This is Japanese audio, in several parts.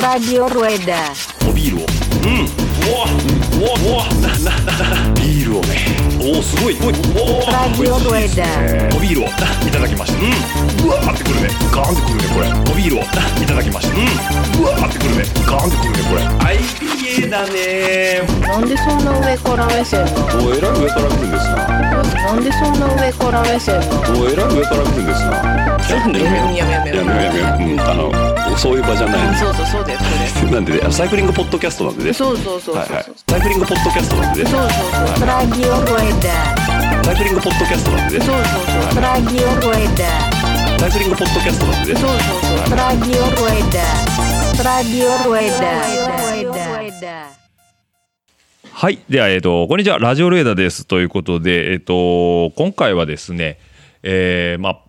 Radio Rueda. おビールをうんうわうわうわなななビールをねおおすごいおいおお Radio Rueda. おビールをいただきましたうんうわーってくるねガーンってくるねこれおビールをいただきましたうんうわーってくるねガーンってくるねこれはい IPA だね。なんでそんな上から目線なの？おえらい上から来るんですな。なんでそんな上から目線なの？おえらい上から来るんですな。ちょっとね。やめようやめようやめようやめようやめよううんあのそういう場じゃない。そうそうそうだよそうだ なんでねサイクリングポッドキャストなんでね。よそうそうそうそう。はいはい。サイクリングポッドキャストなんでね。そうそうそう Radio Rueda. サイクリングポッドキャストなんでねそうそうそう。Radio Rueda. サイクリングポッドキャストなんでねそう。そうそう Radio Radio Rueda. はい。では、えっ、と、こんにちは。ラジオレーダーです。ということで、えっ、と、今回はですね、えーまあ、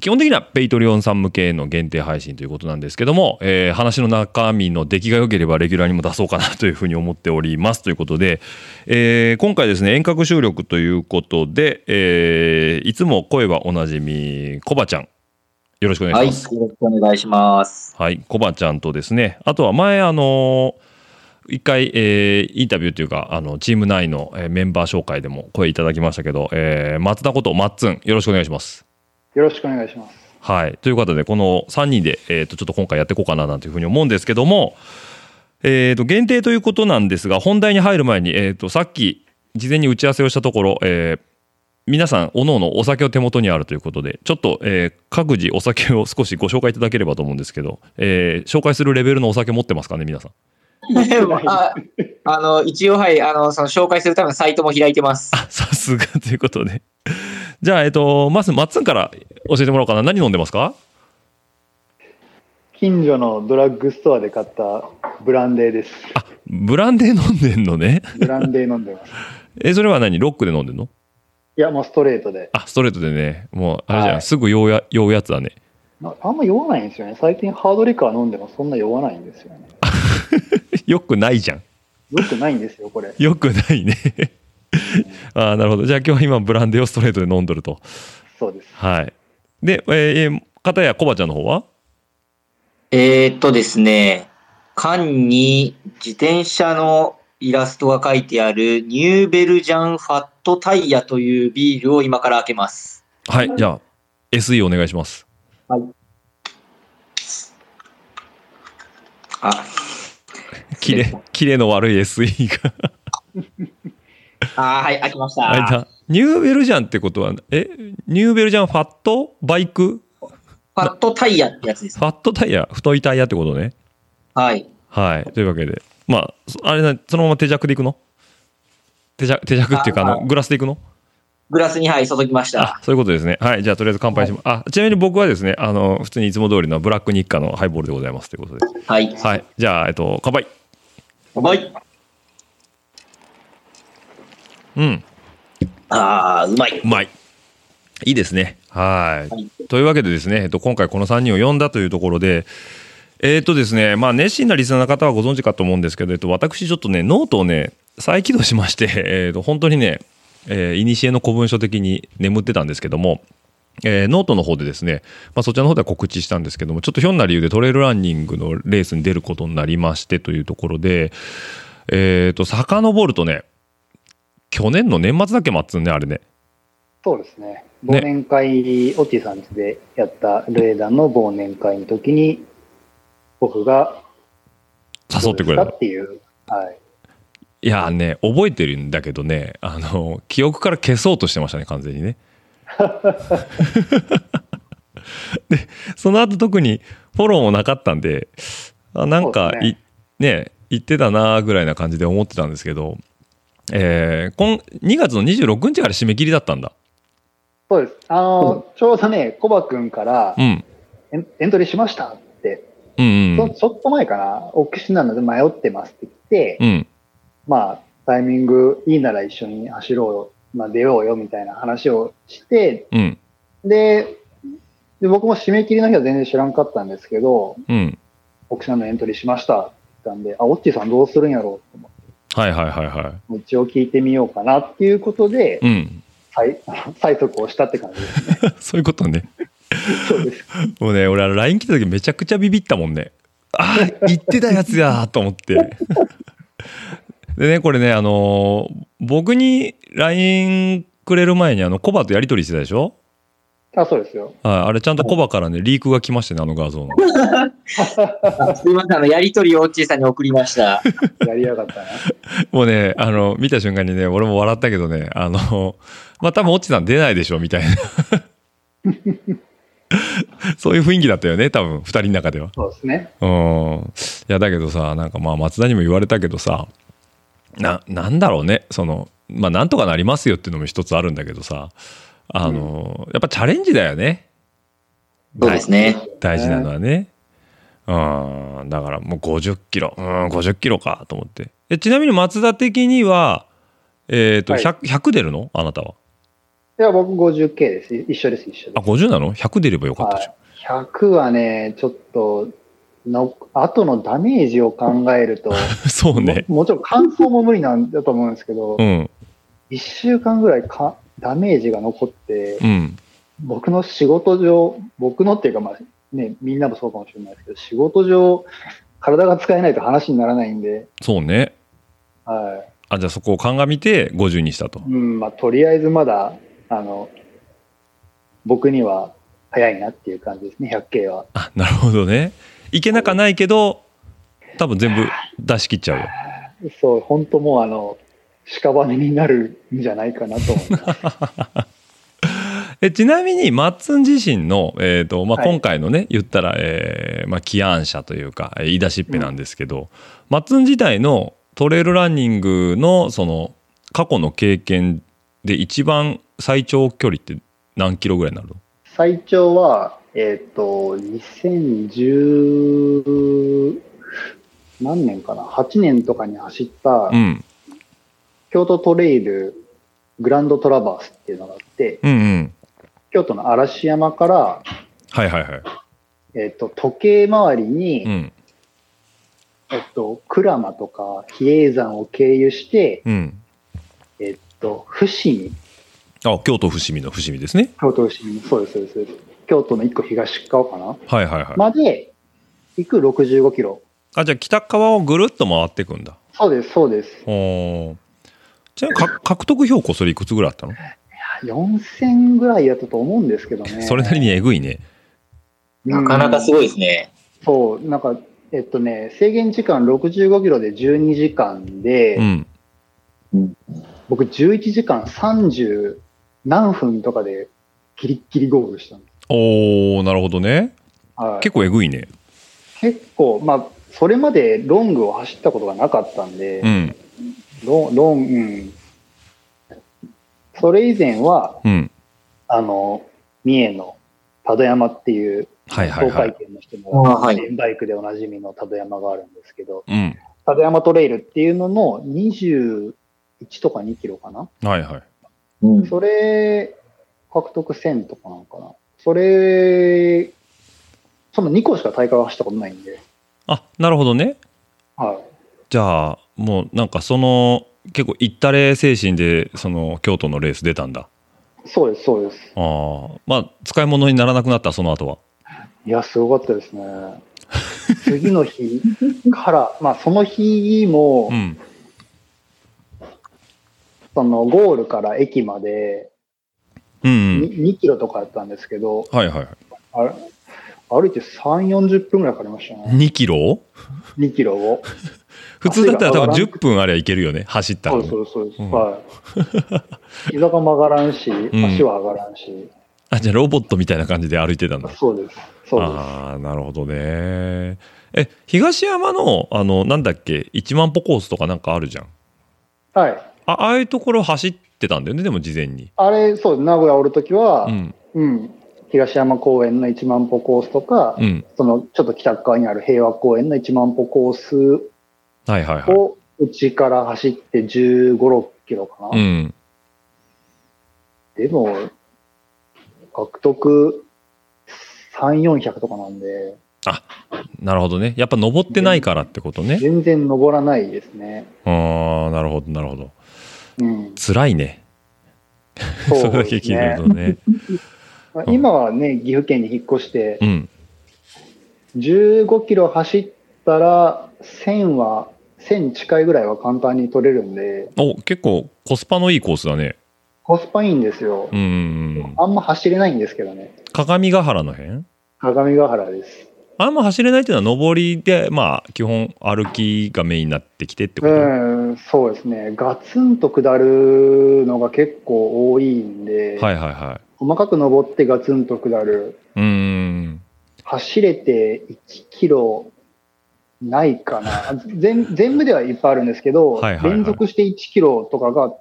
基本的には Patreon さん向けの限定配信ということなんですけども、えー話の中身の出来が良ければレギュラーにも出そうかなというふうに思っておりますということで、えー今回ですね遠隔収録ということで、えーいつも声はおなじみコバちゃんよろしくお願はいい、します。よろしくお願いします。はい、コバちゃんとですね、あとは前、あの一回、えーインタビューというか、あのチーム内の、えーメンバー紹介でも声いただきましたけど、えー松田ことマッツン、よろしくお願いします。よろしくお願いします。はい、ということで、この3人で、えー、とちょっと今回やっていこうかななんていうふうに思うんですけども、えー、と限定ということなんですが、本題に入る前に、えー、とさっき、事前に打ち合わせをしたところ、えー皆さん、おのおのお酒を手元にあるということで、ちょっと、えー各自お酒を少しご紹介いただければと思うんですけど、えー紹介するレベルのお酒持ってますかね、皆さん。ああの、一応、はい、あの、その紹介するためのサイトも開いてます。あさすがということで。じゃあ、えっ、と、まず、マッツンから教えてもらおうかな。何飲んでますか？近所のドラッグストアで買ったブランデーです。ブランデー飲んでんのね。ブランデー飲んでます。え、それは何？ロックで飲んでんの？いや、もうストレートで。あ、ストレートでね。もう、あれじゃん。はいすぐ酔うや酔うやつだね。なあんま酔わないんですよね。最近ハードリカー飲んでもそんな酔わないんですよね。よくないじゃん。よくないんですよ、これ。よくないね。あーなるほど。じゃあ今日は今ブランデーをストレートで飲んどると。そうです。はい。で、えー、片やコバちゃんの方は？えーっとですね、缶に自転車のイラストが書いてあるニューベルジャンファットタイヤというビールを今から開けます。はい。じゃあ、SE お願いします。あ、キレ、キレの悪い SE が。あーはい、開きました。あれだ。ニューベルジャンってことは、えニューベルジャンファット？バイク？ファットタイヤってやつです。ファットタイヤ？太いタイヤってことね。はい。はい。というわけで。まあ、そあれな、そのまま手弱でいくの？手弱、手弱っていうか、あの、ああグラスでいくの？グラスに、はい、注ぎましあた。そういうことですね。はい。じゃあ、とりあえず乾杯します。あ、ちなみに僕はですね、あの、普通にいつも通りのブラック日課のハイボールでございますということで。はい。はい。じゃあ、えっと、乾杯。はい。うん。あー、うまい。うまい。いいですね。はい。はいというわけでですね、えっと、今回この3人を呼んだというところで、えっとですね、まあ、熱心なリスナーの方はご存知かと思うんですけど、えっと、私ちょっとね、ノートをね、再起動しまして、えっと、本当にね、えー、いにしえの古文書的に眠ってたんですけども、えーノートの方でですね、まあ、そちらの方では告知したんですけども、ちょっとひょんな理由でトレイルランニングのレースに出ることになりましてというところで、えっと、遡るとね、去年の年末だっけ、マッツンね、あれね。そうですね。忘年会、オッティさんちでやったレーダーの忘年会の時に、僕が誘ってくれた。っていう。はい。いやね、覚えてるんだけどね、あの、記憶から消そうとしてましたね、完全にね。で、その後特にフォローもなかったんで、あなんかい、ね、言ってたなぐらいな感じで思ってたんですけど、えー、今2月の26日から締め切りだったんだ。そうです。あの、ちょうどね、コバ君からうん。エントリーしましたって、うんうんそちょっと前かな、オキシなので迷ってますって言って、うん。まあ、タイミングいいなら一緒に走ろうよ、まあ、出ようよみたいな話をして、うん。で、で僕も締め切りの日は全然知らんかったんですけど、うん。のエントリーしましたって言ったんで、あ、オッチーさんどうするんやろうと思って、はいはいはいは一応聞いてみようかなっていうことで、い。うん。最最 速をしたって感じですね。そういうことね。そうです。もうね、俺、LINE 来た時めちゃくちゃビビったもんね。ああ、言ってたやつやと思って。でね、これね、あのー僕に LINE くれる前に、あの、コバとやり取りしてたでしょ？あ、そうですよ。はい、あれちゃんとコバからね、リークが来ましてね、あの画像の。すいません、あの、やりとりをオッチーさんに送りました。やりやがったな。もうね、あの、見た瞬間にね、俺も笑ったけどね、あの、まあ、多分、オッチさん出ないでしょ、みたいな。そういう雰囲気だったよね、多分、二人の中では。そうですね。うん。いや、だけどさ、なんかまあ、松田にも言われたけどさ、な、なんだろうね、その、まあ、なんとかなりますよっていうのも一つあるんだけどさ、あの、やっぱチャレンジだよね。そうですね。大事なのはね。うん、だからもう50キロ、うん、50キロかと思って。えちなみに松田的には、えっ、と、はい 100, 100出るの？あなたは。いや、僕 50K です。一緒です、一緒あ、です。50なの ?100 出ればよかったじゃん。100はね、ちょっと、の後のダメージを考えると、そうね。ももちろん乾燥も無理なんだと思うんですけど、うん、1週間ぐらいかダメージが残って、うん、僕の仕事上、僕のっていうか、まあね、みんなもそうかもしれないですけど、仕事上、体が使えないと話にならないんで、そうね。はあ、じゃあそこを鑑みて50にしたとい。。うん、まあ、とりあえずまだ、あの、僕には早いなっていう感じですね、100K は。あ、なるほどね。いけなかないけど、多分全部出し切っちゃうよ。そう、本当もうあの、屍になるんじゃないかなと。えちなみにマッツン自身の、えーとまあ、はい今回のね、言ったら、えーまあ、起案者というかえー言い出しっぺなんですけど、マッツン自体のトレイルランニングのその過去の経験で一番最長距離って何キロぐらいになるの？最長は、えっ、と、2010何年かな ?8 年とかに走ったうん。京都トレイルグランドトラバースっていうのがあって、うんうん。京都の嵐山から、はいはいはい。えっ、と、時計回りに、うん。えっと、鞍馬とか比叡山を経由して、うん。えっと、伏見、あ京都伏見の伏見ですね。京都伏見、そうですそうです。京都の一個東側かな？はいはいはい、まで行く65キロ。あじゃあ北側をぐるっと回っていくんだそうです、そうです。おーちなみにか獲得標高それいくつぐらいあったの、4000ぐらいやったと思うんですけどね。それなりにえぐいねなかなかすごいですね。そう、なんか、えっとね、制限時間65キロで12時間で、うん僕11時間30何分とかでギリッギリゴールしたんです。おーなるほどね。はい、結構えぐいね。結構、まあ、それまでロングを走ったことがなかったんで、うん。ロン、ロン、うん。それ以前は、うん。あの、三重の多度山っていう、はいはい東海はい圏の人も、あはい。バイクでおなじみの多度山があるんですけど、うん。多度山トレイルっていうのの21とか2キロかな？はいはい。うん。それ、獲得1000とかなのかな？それ、その2個しか大会は走ったことないんで、あなるほどねはい。じゃあもうなんかその結構行ったれ精神でその京都のレース出たんだそうです、そうです。ああまあ使い物にならなくなったその後はいや、すごかったですね。次の日から、まあその日も、うんそのゴールから駅までうんうんに 2, キロとかやったんですけど、はいはいはいあれ歩いて3、40分ぐらいかかりましたね。2キロ？2キロを。普通だったら多分10足が上がらんく分あればいけるよね走ったらねそうそうそう。うんはい。膝が曲がらんし、ん足は上がらんし、あじゃあロボットみたいな感じで歩いてたんだそうです。そうです。ああなるほどねえ東山のあのなんだっけ？1万歩コースとかなんかあるじゃんはい。あああいうところ走ってたんだよねでも事前に。あれ、そう、名古屋おるときはう、ん。うん、東山公園の1万歩コースとか、うん。そのちょっと北側にある平和公園の1万歩コースはいはいはい。をうちから走って15、6キロかな。うん。でも、獲得3、400とかなんで、なるほどね。やっぱ登ってないからってことね。全然登らないですね。ああなるほどなるほど。うん。辛いねそれだけ聞いてるね。と ね今はね、岐阜県に引っ越してう、ん。15キロ走ったら、1000は、1000近いぐらいは簡単に取れるんで、お、結構コスパのいいコースだね。コスパいいんですようん。あんま走れないんですけどね。鏡ヶ原の辺？鏡ヶ原です。あんま走れないっていうのは上りで、まあ、基本歩きがメインになってきてってこと、うん、そうですね。ガツンと下るのが結構多いんで、はいはいは細かく登ってガツンと下る。い。うーん。走れて1キロないかな。全全部ではいっぱいあるんですけど、はいはいはい連続して1キロとかが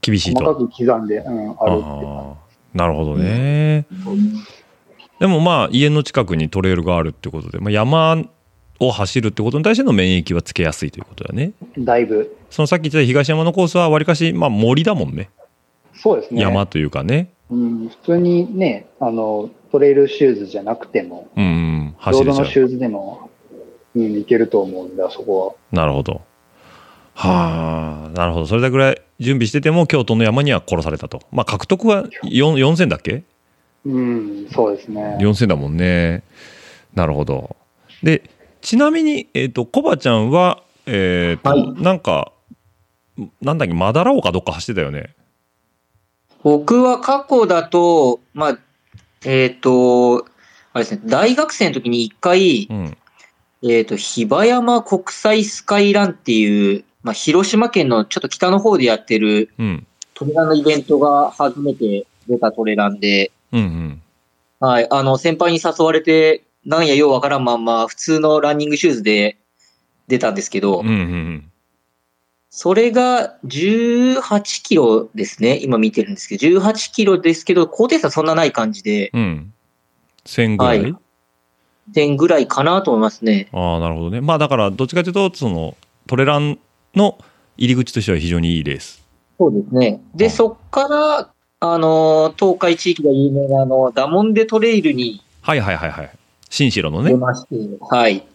厳しい細かと。く刻んで、うん、あるってなるほどね。でもまあ、家の近くにトレイルがあるってことで、まあ、山を走るってことに対しての免疫はつけやすいということだね。だいぶ。そのさっき言ってた東山のコースはわりかし、まあ、森だもんね。そうですね。山というかね。うん、普通にね、あの、トレイルシューズじゃなくても、うんうん、ロー走れちゃう。ドのシューズでも、うん、いけると思うんだ、そこなるほど。はあ、なるほど。それぐらい準備してても、京都の山には殺されたと。まあ、獲得は4 4000だっけ？は。うん、そうですね。4000だもんね。なるほど。で、ちなみに、えっ、と、コバちゃんは、えっ、と、はいなんか、なんだっけ、マダラオかどっか走ってたよね。僕は過去だと、まあ、えっ、と、あれですね、大学生の時に一回う、ん。えっ、と、比婆山国際スカイランっていう、まあ、広島県のちょっと北の方でやってるうん。トレランのイベントが初めて出たトレランで、うんうん。はい、あの、先輩に誘われて、なんやようわからんまんま、普通のランニングシューズで出たんですけど、うんうんそれが18キロですね。今見てるんですけど、18キロですけど、高低差そんなない感じで、うん。うん。1000ぐらい、はい点ぐらいかなと思いますね。ああ、なるほどね。まあ、だから、どっちかというと、その、トレランの入り口としては非常にいいレース。そうですね。で、そっから、あの、東海地域が有名な、あの、ダモンデトレイルにはいはいはいはい。新城の出ね。まして、はい。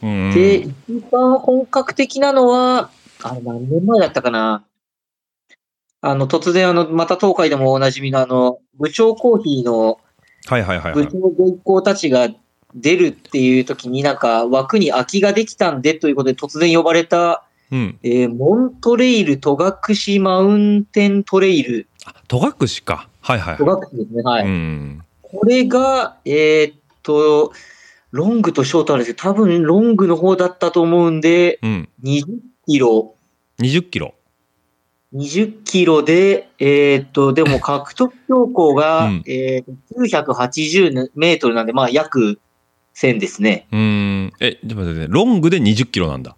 で、一番本格的なのは、あれ何年前だったかな。あの、突然、あの、また東海でもおなじみの、あの、部長コーヒーのはいはいはいはい。部長ご一行たちが出るっていう時になんか枠に空きができたんでということで突然呼ばれた、うん。えーモントレイル戸隠マウンテントレイル。あ、戸隠か。はいはい戸はい。隠ですね。はい。うん。これが、えーっと、ロングとショートあるんですけど、多分ロングの方だったと思うんで、うん。20キロ、20キロ。20キロで、えーっと、でも獲得標高が、うんえーっと980メートルなんで、まあ約1000ですね。うーん。え、でも待ってね、ロングで20キロなんだ。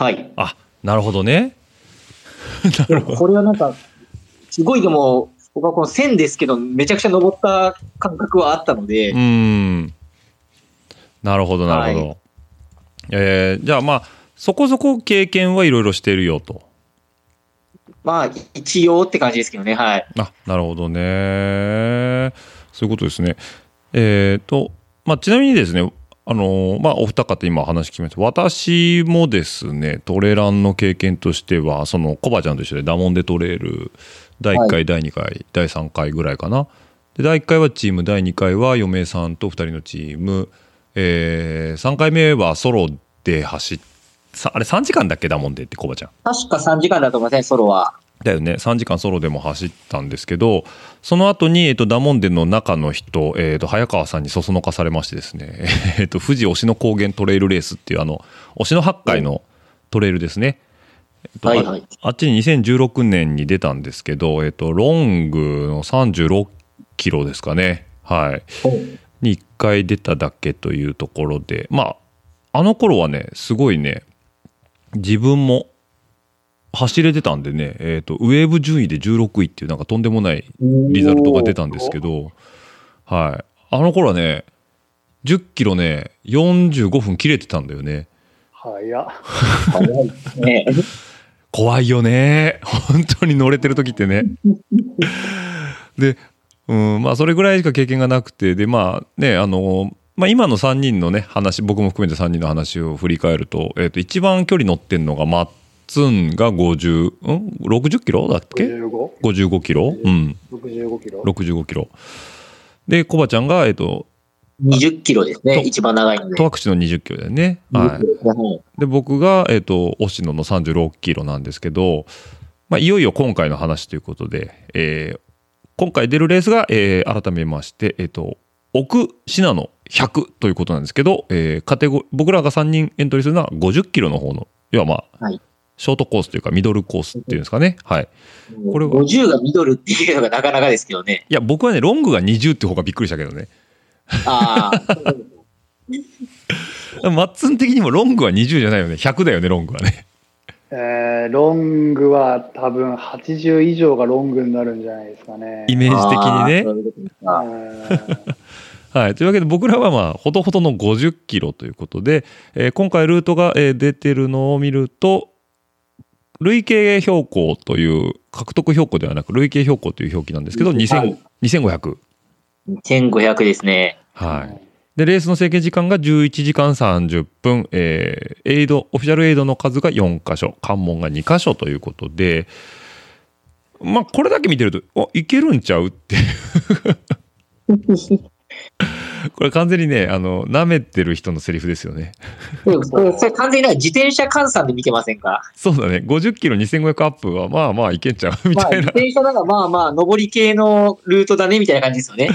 はい。あ、なるほどね。なでるほど。もこれはなんか、すごいでも、僕はこの1000ですけど、めちゃくちゃ登った感覚はあったので、うーん。なるほど、なるほど。はえーじゃあまあ、そこそこ経験はいろいろしてるよと。まあ、一応って感じですけどね、はい。あ、なるほどね。そういうことですね。えっ、と、まあ、ちなみにですね、あのまあ、お二方今話聞きました。私もですね、トレランの経験としては、その、コバちゃんと一緒でダモンデトレール、第1回、第2回、第3回ぐらいかな。で、第1回はチーム、第2回は嫁さんと2人のチーム、え3回目はソロで走っさあれ3時間だっけ？ダモンデってコバちゃん。確か3時間だと思いません、ソロは。だよね3時間ソロでも走ったんですけどその後に、えっと、ダモンデの中の人、えっと、早川さんにそそのかされましてですね、えっと、富士忍野高原トレイルレースっていうあの忍野八海のトレイルですね、えっとはいはい。ああっちに2016年に出たんですけど、えっと、ロングの36キロですかね。はい。に1回出ただけというところで。まああの頃はねすごいね自分も走れてたんでね、えー、とウェーブ順位で16位っていうなんかとんでもないリザルトが出たんですけど、はい、あの頃はね10キロね45分切れてたんだよね。早っ。早いですね。怖いよね。本当に乗れてる時ってね。で、うん、まあそれぐらいしか経験がなくてでまあねあのまあ、今の3人のね話僕も含めて3人の話を振り返ると,、えー、と一番距離乗ってんのがマッツンが50、ん ?60 キロだっけ？55?65 ?55 キロ？うん。キロ65キロ。で、コバちゃんが、えっと、20キロですね。と一番長いので。戸隠の20キロだよね。はい。はい。で、僕が、えっと、押野の36キロなんですけど、まあ、いよいよ今回の話ということで、えー今回出るレースが、えー改めまして、えっと、奥信濃100ということなんですけど、えーカテゴ僕らが3人エントリーするのは50キロの方の、要はまあ、はいショートコースというかミドルコースっていうんですかね。はい。これは50がミドルっていうのがなかなかですけどね。いや、僕はね、ロングが20って方がびっくりしたけどね。ああ。マッツン的にもロングは20じゃないよね。100だよね、ロングはね。えーロングは多分80以上がロングになるんじゃないですかね。イメージ的にね。はい。というわけで僕らはまあ、ほどほどの50キロということで、えー今回ルートが、えー出てるのを見ると、累計標高という、獲得標高ではなく、累計標高という表記なんですけど、はい2000 2500。1500ですね。はい。で、レースの制限時間が11時間30分、えーエイド、オフィシャルエイドの数が4箇所、関門が2箇所ということで、まあ、これだけ見てると、お、いけるんちゃうっていう。これ完全にね、あの、舐めてる人のセリフですよね。そうそれそれ完全に自転車換算で見てませんか？そうだね。50キロ2500アップは、まあまあいけんちゃう？みまあ、たいな。自転車なんかまあまあ、上り系のルートだねみたいな感じですよね。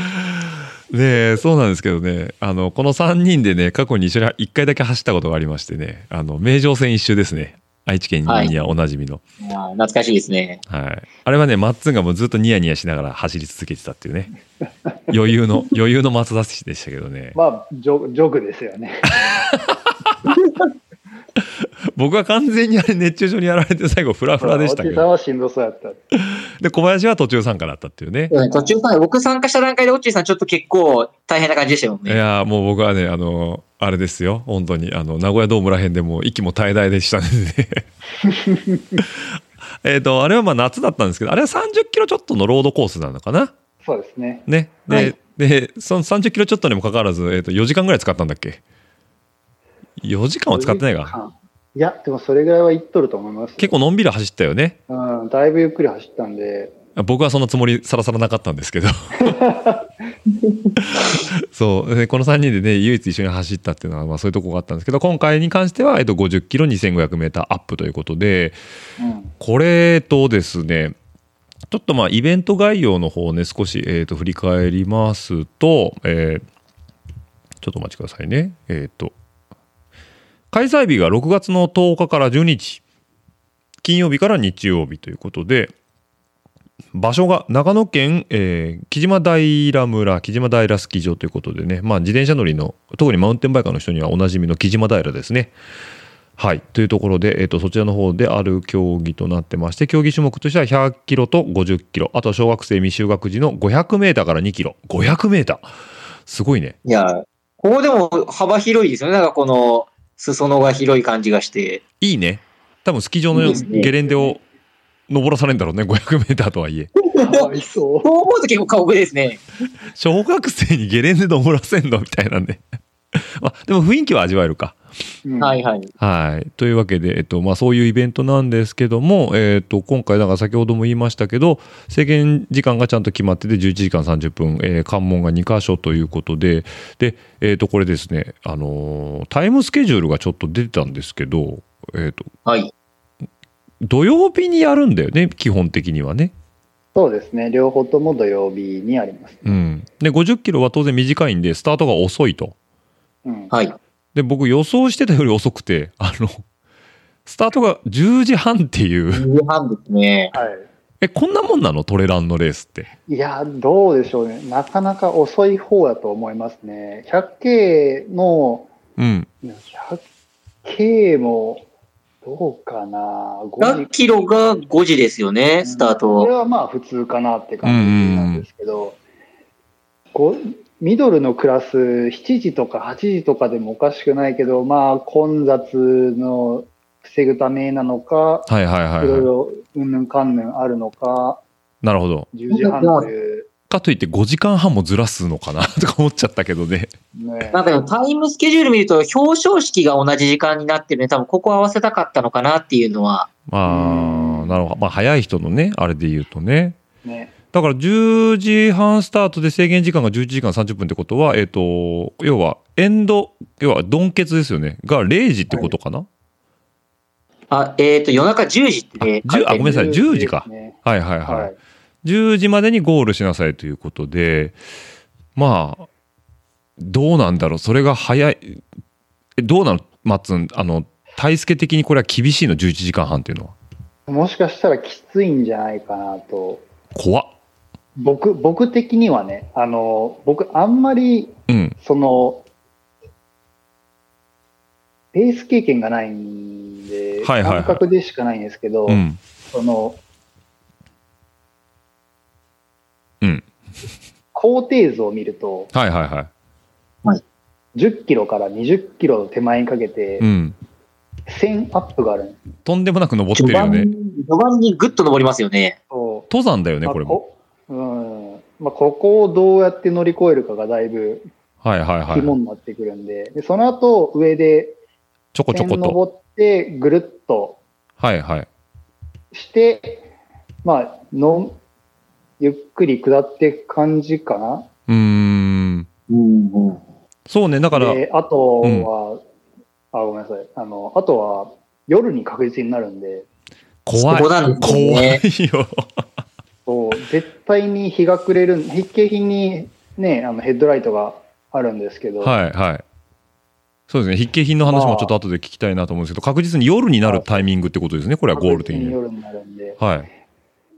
ねえそうなんですけどね、あの、この3人でね、過去に一緒に1回だけ走ったことがありましてね、あの、名城線一周ですね。愛知県にはおなじみの。あー懐かしいですね。はい。あれはね、マッツンがもうずっとニヤニヤしながら走り続けてたっていうね。余裕の、余裕の松田氏でしたけどね。まあ、ジョジョグですよね。僕は完全にあれ熱中症にやられて最後フラフラでしたけど。おじさんはしんどそうやった。で、小林は途中参加だったっていうね。うん途中から僕参加した段階でオッチーさんちょっと結構大変な感じでしたよいね。やーもう僕はね、あの、あれですよ。本当に、あの、名古屋ドームらへんでもう息も絶え絶えでしたね。えっと、あれはまあ夏だったんですけど、あれは30キロちょっとのロードコースなのかな？そうですね。ね。で、はいで、その30キロちょっとにもかかわらず、えっ、と、4時間ぐらい使ったんだっけ？?4 時間は使ってないか。いや、でもそれぐらいは行っとると思います。結構のんびり走ったよね。うん、だいぶゆっくり走ったんで、僕はそんなつもりさらさらなかったんですけど そうでこの3人でね唯一一緒に走ったっていうのは、まあ、そういうとこがあったんですけど今回に関しては、えっと、50キロ 2500m アップということでうん、これとですねちょっとまあイベント概要の方をね少し、えー、と振り返りますと、えーちょっとお待ちくださいねえっ、と開催日が6月の10日から12日金曜日から日曜日ということで場所が長野県、えー木島平村木島平スキー場ということでね、まあ、自転車乗りの特にマウンテンバイカーの人にはおなじみの木島平ですね。はい。というところで、えっ、と、そちらの方である競技となってまして、競技種目としては100キロと50キロ、あと小学生未就学時の500メーターから2キロ。500メーターすごいね。いや、ここでも幅広いですよね。なんかこの裾野が広い感じがして。いいね。多分スキー場のゲレンデを登らされるんだろうね、500メーターとはいえ。そう。そう思うと結構過酷ですね。小学生にゲレンデ登らせんの？みたいなんで。まあ、でも雰囲気は味わえるか。うんはいはい。はい。というわけで、えっと、まあ、そういうイベントなんですけども、えっと、今回、だから先ほども言いましたけど、制限時間がちゃんと決まってて、11時間30分、えー関門が2箇所ということで、で、えっと、これですね、あのータイムスケジュールがちょっと出てたんですけど、えっと、はい。土曜日にやるんだよね、基本的にはね。そうですね。両方とも土曜日にあります。うん。で、50キロは当然短いんで、スタートが遅いと。うん。はい。で、僕予想してたより遅くて、あの、スタートが10時半っていう、2時半ですね。はえ、こんなもんなの？トレランのレースって。い。いや、どうでしょうね。なかなか遅い方だと思いますね。100K の、うん。100K も、どうかな？100キロが5時ですよね、スターこれト。はまあ普通かなって感じなんですけど、こうミドルのクラス7時とか8時とかでもおかしくないけど、まあ混雑の防ぐためなのか、はいはいはいい、はい。ろいろうんぬんかんぬんあるのか、なるほど。10時半という、かといって5時間半もずらすのかな とか思っちゃったけどね。ね、なんかタイムスケジュール見ると表彰式が同じ時間になってるね。多分ここ合わせたかったのかなっていうのはまあ、なるほど。まあ、早い人のね、あれで言うとね。ね。だから10時半スタートで制限時間が11時間30分ってことは、えっ、と、要は、エンド、要は、ドンケツですよね。が0時ってことかな、あ、えっ、と、夜中10時ってね、あ10あごめんなさい10時かねはいはいはい。はい。10時までにゴールしなさいということで、まあ、どうなんだろう。それが早い。えどうなの？マッツン、あの、体助的にこれは厳しいの ?11 時間半っていうのは。もしかしたらきついんじゃないかなと。怖っ。僕、僕的にはね、あの、僕あんまり、うん。その、レース経験がないんで、はいはいはい感覚でしかないんですけど、うん。その、うん。高低図を見ると、はいはいはい。10キロから20キロ手前にかけてう、ん。1000アップがあるんですとんでもなく登ってるよね。序盤にぐっと登りますよね。よ。登山だよね、まあこれも。こうんまあ、ここをどうやって乗り越えるかがだいぶはいはいはい。肝になってくるんで、でその後上でちょこちょ線こと。登ってぐるっとはいはい。して、まあ、のゆっくり下っていく感じかな。うーん。うんうん。そうね、だから、で、あとは、あ、ごめんなさい。あの、あとは夜に確実になるんで、怖い。怖いねよ。そう絶対に日が暮れる、日景品にね、あのヘッドライトがあるんですけど、はいはい。そうですね、筆記品の話もちょっと後で聞きたいなと思うんですけど、確実に夜になるタイミングってことですね、これはゴール的に。夜になるんで、はい。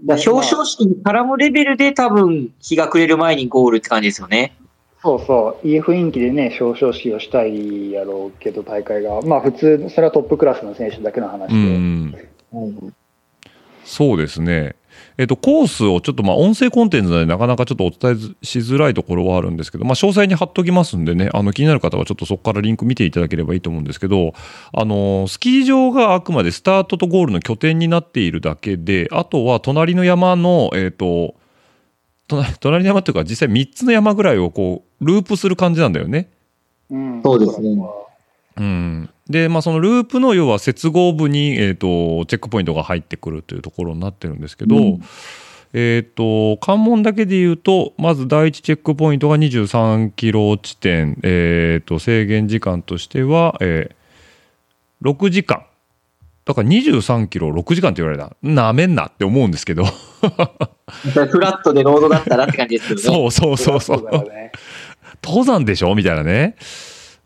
だから表彰式に絡むレベルで多分日が暮れる前にゴールって感じですよね。そうそう、いい雰囲気でね、表彰式をしたいやろうけど、大会が、まあ普通、それはトップクラスの選手だけの話うで、ん。うんそうですね。えっと、コースをちょっと、まあ、音声コンテンツなので、なかなかちょっとお伝えしづらいところはあるんですけど、まあ、詳細に貼っときますんでね、あの、気になる方はちょっとそこからリンク見ていただければいいと思うんですけど、あの、スキー場があくまでスタートとゴールの拠点になっているだけで、あとは隣の山の、えっと、隣隣の山というか、実際3つの山ぐらいをこう、ループする感じなんだよね。うんそうですねうん、で、まあ、そのループの要は接合部に、えー、とチェックポイントが入ってくるというところになってるんですけど、うん。えっ、と関門だけで言うとまず第一チェックポイントが23キロ地点、えー、と制限時間としては、えー6時間。だから23キロ6時間って言われた。なめんなって思うんですけど。フラットでロードだったらって感じですけどね。そうそうそうそう。ね。登山でしょ？みたいなね。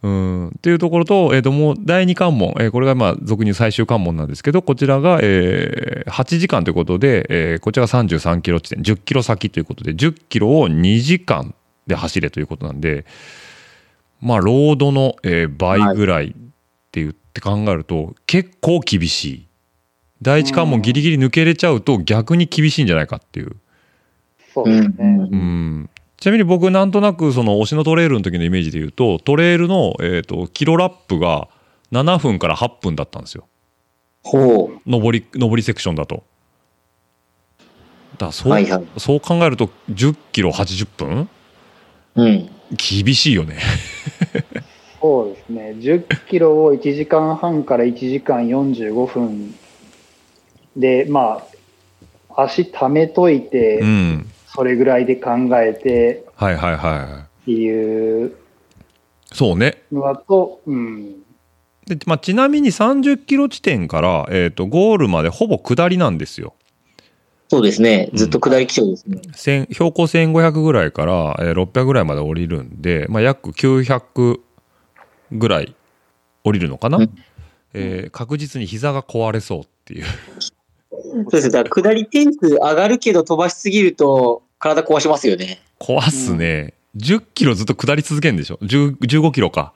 うん、っていうところと、えっ、と、もう第二関門、えーこれがまあ、俗に最終関門なんですけど、こちらが、えー8時間ということで、えーこちらが33キロ地点、10キロ先ということで、10キロを2時間で走れということなんで、まあ、ロードの、えー倍ぐらいって言って考えると、結構厳しい。第一関門ギリギリ抜けれちゃうと逆に厳しいんじゃないかっていう。そうですね。うんちなみに僕なんとなくその推しのトレイルの時のイメージで言うとトレイルの、えー、とキロラップが7分から8分だったんですよほう。上り上りセクションだと。だそう,、はいはいそう考えると10キロ80分？うん。厳しいよね。そうですね。10キロを1時間半から1時間45分で、まあ、足溜めといて、うんそれぐらいで考えてはいはいはっていうい。そうね。のだと、うん、で、まあ、ちなみに30キロ地点から、えー、とゴールまでほぼ下りなんですよ。そうですね。ずっと下り基調ですね。千標高1500ぐらいから、えー600ぐらいまで降りるんで、まあ、約900ぐらい降りるのかな、うん。えー確実に膝が壊れそうっていうそうですね。だから下り点数上がるけど飛ばしすぎると体壊しますよね。壊すね、10キロずっと下り続けるんでしょ？10 15キロか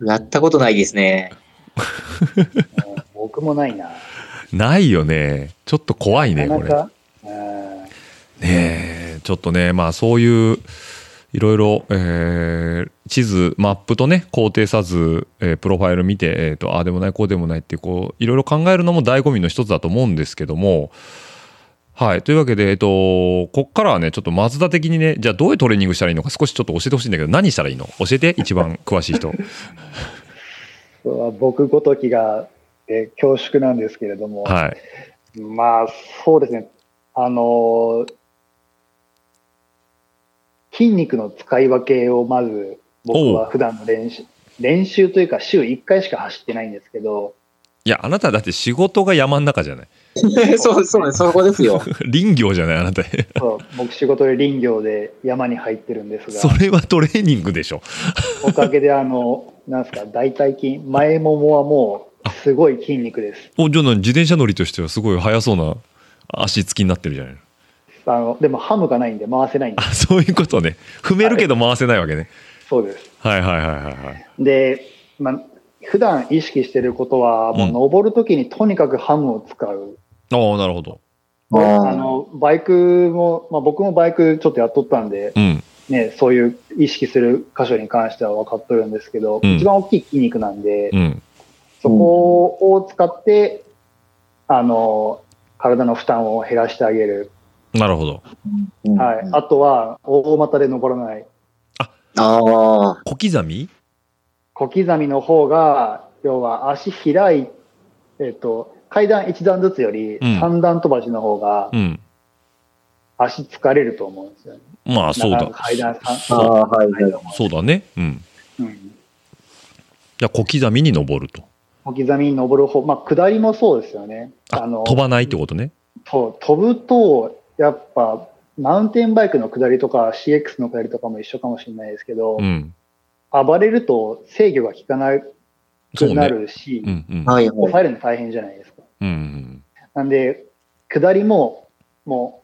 やったことないですね。僕もないな。ないよねちょっと怖いねこれねえちょっとねまあそういういろいろ、えー地図マップとね高低差図、えープロファイル見て、えーとああでもないこうでもないってこういろいろ考えるのも醍醐味の一つだと思うんですけどもはいというわけで、えっとこっからはねちょっと松田的にねじゃあどういうトレーニングしたらいいのか少しちょっと教えてほしいんだけど何したらいいの？教えて一番詳しい人 僕ごときがて恐縮なんですけれども、はい。まあ、そうですね。あのー筋肉の使い分けをまず、僕は普段の練習、練習というか週1回しか走ってないんですけど、いや、あなただって仕事が山の中じゃない。そう、そうね、そこですよ。林業じゃない、あなた。そう僕仕事で林業で山に入ってるんですそが、れはトレーニングでしょ。おかげであの、なんですか、大腿筋、前ももはもう、すごい筋肉です。お、じゃあ何自転車乗りとしてはすごい速そうな足つきになってるじゃないの。あの、でもハムがないんで回せないんであ、そういうことね。踏めるけど回せないわけね。そうです。はいはいはいはいはい。で、まあ、普段意識してることは、もう登るときにとにかくハムを使う。ああ、なるほど。あの、バイクも、まあ僕もバイクちょっとやっとったんで、うん。ね、そういう意識する箇所に関しては分かっとるんですけど、うん一番大きい筋肉なんで、うん。そこを使って、あの、体の負担を減らしてあげる。なるほど。うんはい。あとは、大股で登らない。ああ。小刻み？小刻みの方が、要は足開い、えっ、と、階段1段ずつよりうん3段飛ばしの方がうん。足疲れると思うんですよね。まあ、そうだなかなか。階段あ3、あ、はいはい。そうだね。うん。うん。じゃあ、小刻みに登ると。小刻みに登る方、まあ、下りもそうですよね。あ、飛ばないってことね。と飛ぶと、やっぱ、マウンテンバイクの下りとか CX の下りとかも一緒かもしれないですけど、うん。暴れると制御が効かなくな。るし、うんうん。抑えるの大変じゃないですか。うんうん。なんで、下りも、も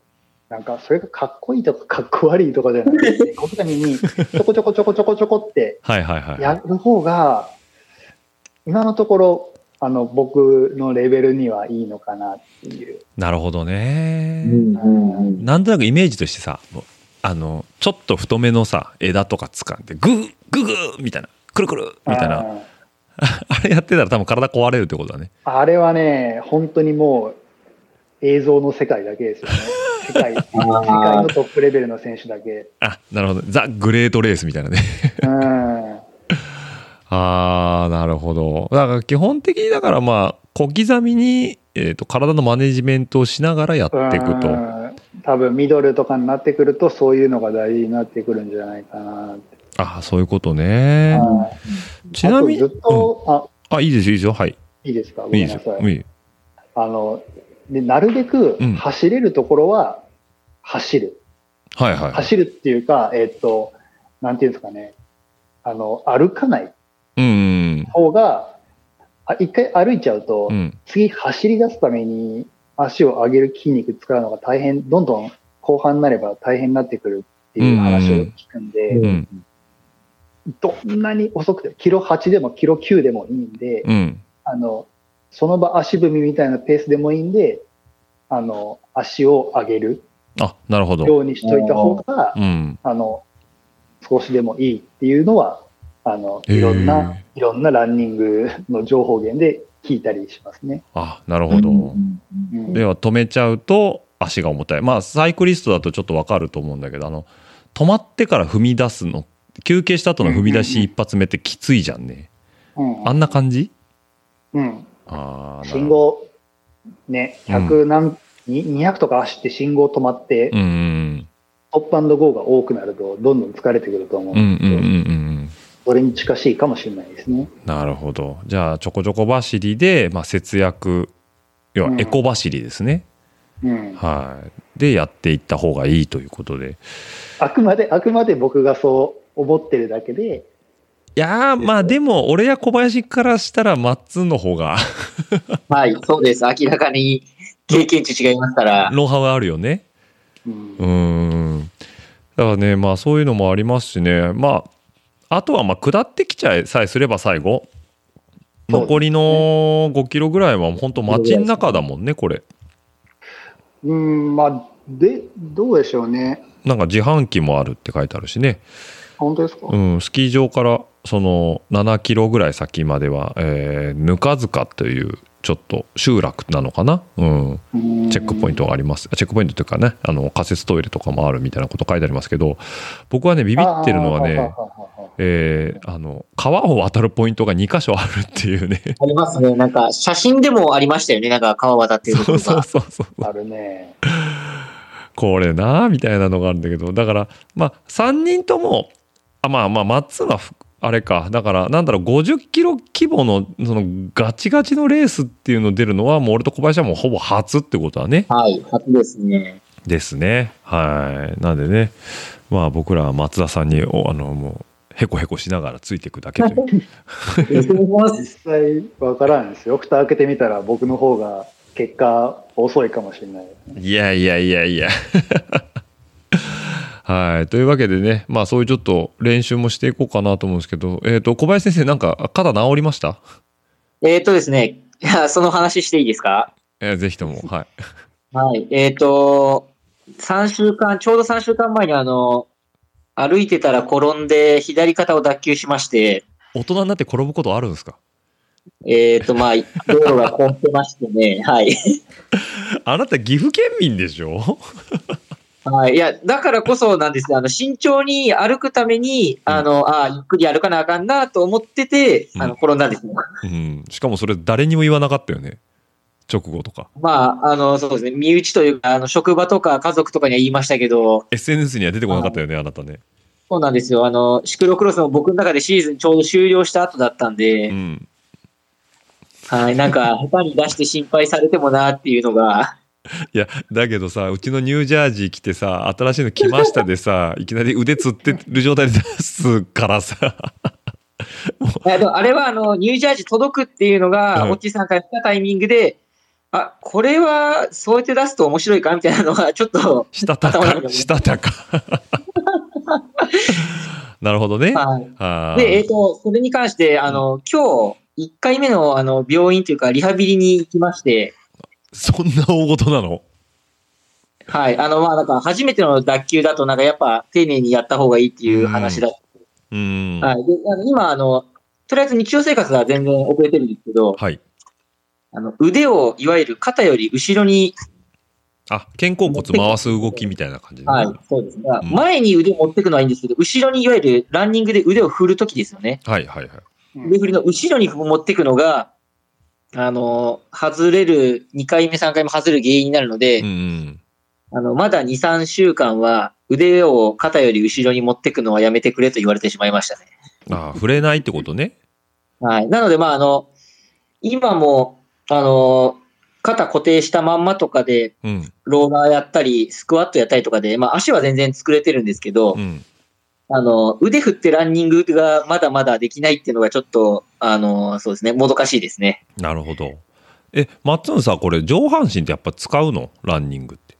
う、なんか、それがかっこいいとかかっこ悪いとかじゃなくて、小刻みにちょこちょこちょこちょこちょこってはいはいはい。やる方が、今のところ、あの、僕のレベルにはいいのかなっていう。なるほどね。うんうんうんなんとなくイメージとしてさ、あの、ちょっと太めのさ、枝とか掴んで、グーグーグーみたいな、くるくるみたいな、あれやってたら多分体壊れるってことだね。あれはね、本当にもう映像の世界だけですよね。世界、世界のトップレベルの選手だけ。あ、なるほど。ザ・グレートレースみたいなね。うん。あー、なるほど。だから基本的にだからまあ、小刻みに、えー、と体のマネジメントをしながらやっていくと。うん多分ミドルとかになってくると、そういうのが大事になってくるんじゃないかなって。あ、そういうことね。はいちなみに、ずっと、あ、あ、いいですよ、いいですよ。はい。いいですか？ご。めんなさい。いいあの、で、なるべくうん走れるところは走る。はいはい。走るっていうか、えっと、なんていうんですかね。あの、歩かないうんうん方が、あ一回歩いちゃうと、うん。うん。次走り出すために足を上げる筋肉使うのが大変、どんどん後半になれば大変になってくるっていう話を聞くんで、うん。どんなに遅くても、キロ8でもキロ9でもいいんで、うん。あの、その場足踏みみたいなペースでもいいんで、あの、足を上げるあ、なるほど。ようにしといた方が、うん。あの、少しでもいいっていうのは、あの、いろんな、いろんなランニングの情報源で聞いたりしますね。あ、なるほど。うんでは止めちゃうと足が重たい。まあサイクリストだとちょっとわかると思うんだけどあの止まってから踏み出すの休憩した後の踏み出し一発目ってきついじゃんね、うんあんな感じ？うん。ああ信号、ね、100何、に200とか走って信号止まって、うんうんトップゴーが多くなると、どんどん疲れてくると思ううんうんんですけど、うんうんうんそれに近しいかもしれないですね。なるほど。じゃあちょこちょこ走りで、まあ、節約要はエコ走りですね、うん。はい。でやっていった方がいいということで。あくまで、あくまで僕がそう思ってるだけで、いやーまあでも俺や小林からしたらマッツンの方が。はい、そうです。明らかに経験値違いますから。ノウハウあるよね。うん。うーん。だからねまあそういうのもありますしね。まああとはまあ下ってきちゃえさえすれば最後。残りの5キロぐらいは本当街の中だもんねこれ。うん、まあ、で、どうでしょうね。なんか自販機もあるって書いてあるしね、本当ですか、うん、スキー場からその7キロぐらい先までは、えーぬか塚というちょっと集落なのかな、うん、チェックポイント。トがありますチェックポイントというかねあの仮設トイレとかもあるみたいなこと書いてありますけど僕はねビビってるのはねえーあの川を渡るポイントが2箇所あるっていうね ありますね。なんか、写真でもありましたよね。なんか、川渡ってるとこそうろが。そうそうそうあるね。これなみたいなのがあるんだけどだからまあ3人ともあまあまあマッツンはふあれかだからなんだろう50キロ規模のそのガチガチのレースっていうの出るのはもう俺と小林はもうほぼ初ってことだねはい、初ですね。ですねはいなんでねまあ僕らは松田さんにおあのもうへこへこしながらついていくだけという実際わからんですよ。蓋開けてみたら僕の方が結果遅いかもしれない。いやいやいやいや。はい。というわけでね、まあそういうちょっと練習もしていこうかなと思うんですけど、えっ、と、小林先生なんか肩治りました？えっ、とですね、その話していいですか？えーぜひとも。はい。はい。えっ、と、3週間、ちょうど3週間前にあの、歩いてたら転んで左肩を脱臼しまして、大人になって転ぶことあるんですか？えっ、と、まあ、道路が混んでましてね、はい。あなた岐阜県民でしょ？はい。いや、だからこそなんですね。あの、慎重に歩くために、あの、ああ、ゆっくり歩かなあかんなと思ってて、あうんの、転んだんですね。うん。しかもそれ誰にも言わなかったよね。直後とか。まあ、あの、そうですね。身内というか、あの、職場とか家族とかには言いましたけど、SNS には出てこなかったよね、あなたね。そうなんですよ。あの、シクロクロスも僕の中でシーズンちょうど終了した後だったんで、うん。はい。なんか、下手に出して心配されてもなっていうのが、いや、だけどさ、うちのニュージャージー来てさ、新しいの来ましたでさ、いきなり腕つってる状態で出すからさ。あれはあの、ニュージャージー届くっていうのが、うんオッチーさんから来たタイミングで、あ、これはそうやって出すと面白いかみたいなのが、ちょっと、したたか、したたか。なるほどね。はい。はで、えっ、と、それに関して、あの、今日、1回目の、あの、病院というか、リハビリに行きまして、そんな大事なの？はい。あの、まあ、なんか、初めての脱臼だと、なんか、やっぱ、丁寧にやった方がいいっていう話だ。うん。はい。で、あの今、あの、とりあえず日常生活は全然遅れてるんですけど、はい。あの、腕を、いわゆる肩より後ろに、あ、肩甲骨回す動きみたいな感じね。はい、そうですね。うん前に腕を持っていくのはいいんですけど、後ろにいわゆるランニングで腕を振るときですよね。はいはいはい。腕振りの後ろに持っていくのが、あの、外れる、2回目、3回目外れる原因になるので。あの、まだ2、3週間は腕を肩より後ろに持っていくのはやめてくれと言われてしまいましたね。あ触れないってことね。はい。なので、まあ、あの、今も、あの、肩固定したまんまとかで、うん。ローラーやったり、スクワットやったりとかで、まあ、足は全然作れてるんですけど、うん。あの、腕振ってランニングがまだまだできないっていうのがちょっと、あの、そうですね、もどかしいですね。なるほど。え、マッツンさ、これ上半身ってやっぱ使うの？ランニングって。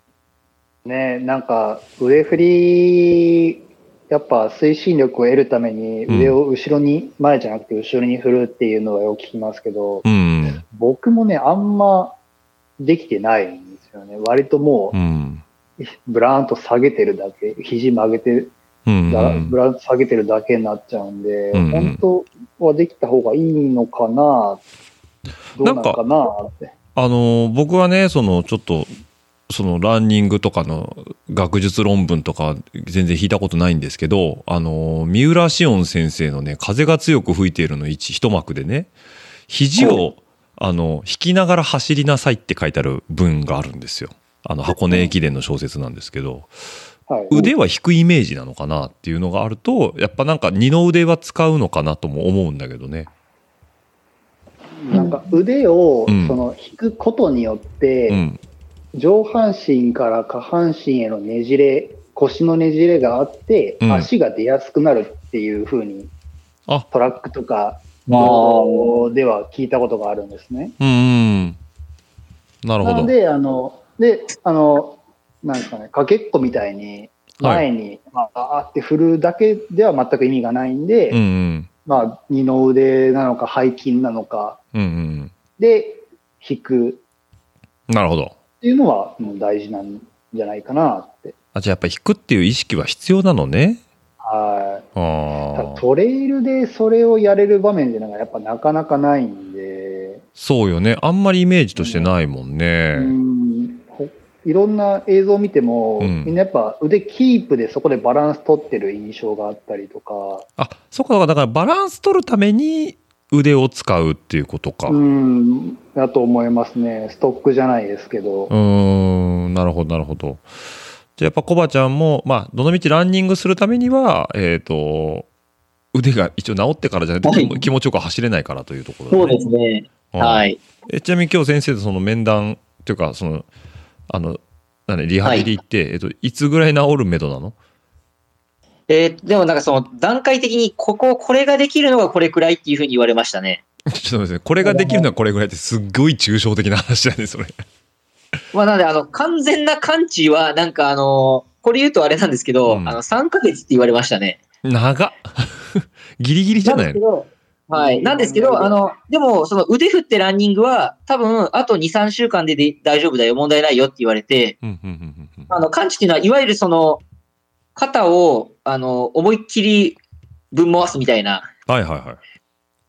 ねなんか腕振り、やっぱ推進力を得るために腕を後ろに、前じゃなくて後ろに振るっていうのはよく聞きますけど、うん。僕もね、あんまできてないんですよね。割ともうん。う、ブラーンと下げてるだけ、肘曲げてブランと下げてるだけになっちゃうんで、うん本当はできた方がいいのかな、どうなのかなって。あの僕はねそのちょっとそのランニングとかの学術論文とか全然引いたことないんですけどあの三浦紫音先生のね「風が強く吹いている」の一一幕でね肘をあの引きながら走りなさいって書いてある文があるんですよ。あの箱根駅伝の小説なんですけどはい、腕は引くイメージなのかなっていうのがあるとやっぱなんか二の腕は使うのかなとも思うんだけどね。なんか腕をうん。その引くことによって、うん。上半身から下半身へのねじれ、腰のねじれがあって、うん。足が出やすくなるっていう風に、あ。トラックとかまあでは聞いたことがあるんですね。うんうん。なるほど。なので、あの、で、あの、なんですかね、かけっこみたいに、前に、まあ、あーって振るだけでは全く意味がないんで、うんうんまあ、二の腕なのか背筋なのかうんうんで引くなるほど。っていうのはもう大事なんじゃないかなって。あじゃあやっぱ引くっていう意識は必要なのね。はい。ああ。トレイルでそれをやれる場面っていうのがやっぱなかなかないんで、そうよね。あんまりイメージとしてないもんうね。んほいろんな映像を見ても、うんみんなやっぱ腕キープでそこでバランス取ってる印象があったりとか、あ、そっか、だからバランス取るために腕を使うっていうことか。う、うんだと思いますね。ストックじゃないですけど。ーん、なるほど、なるほど。じゃあやっぱコバちゃんも、まあ、どのみちランニングするためには、えっ、と、腕が一応治ってからじゃないと気も気持ちよく走れないからというところそうねですね。うんはい。えちなみに今日先生とその面談っていうかそのあのなんだリハビリ行って、えっと、いつぐらい治るめどなの？えーでもなんかその段階的にここ、これができるのがこれくらいっていうふうに言われましたね。ちょっと待ってねこれができるのはこれぐらいってすっごい抽象的な話だねそれ。まあなので、あの、完全な完治は、なんかあの、これ言うとあれなんですけど、うん。あの、3ヶ月って言われましたね。長っ。ギリギリじゃないの？はい。なんですけど、あの、でも、その腕振ってランニングは、多分、あと2、3週間でで大丈夫だよ、問題ないよって言われて、うんうんうんうんあの、完治っていうのは、いわゆるその、肩を、あの、思いっきりぶん回すみたいな、はいはいはい。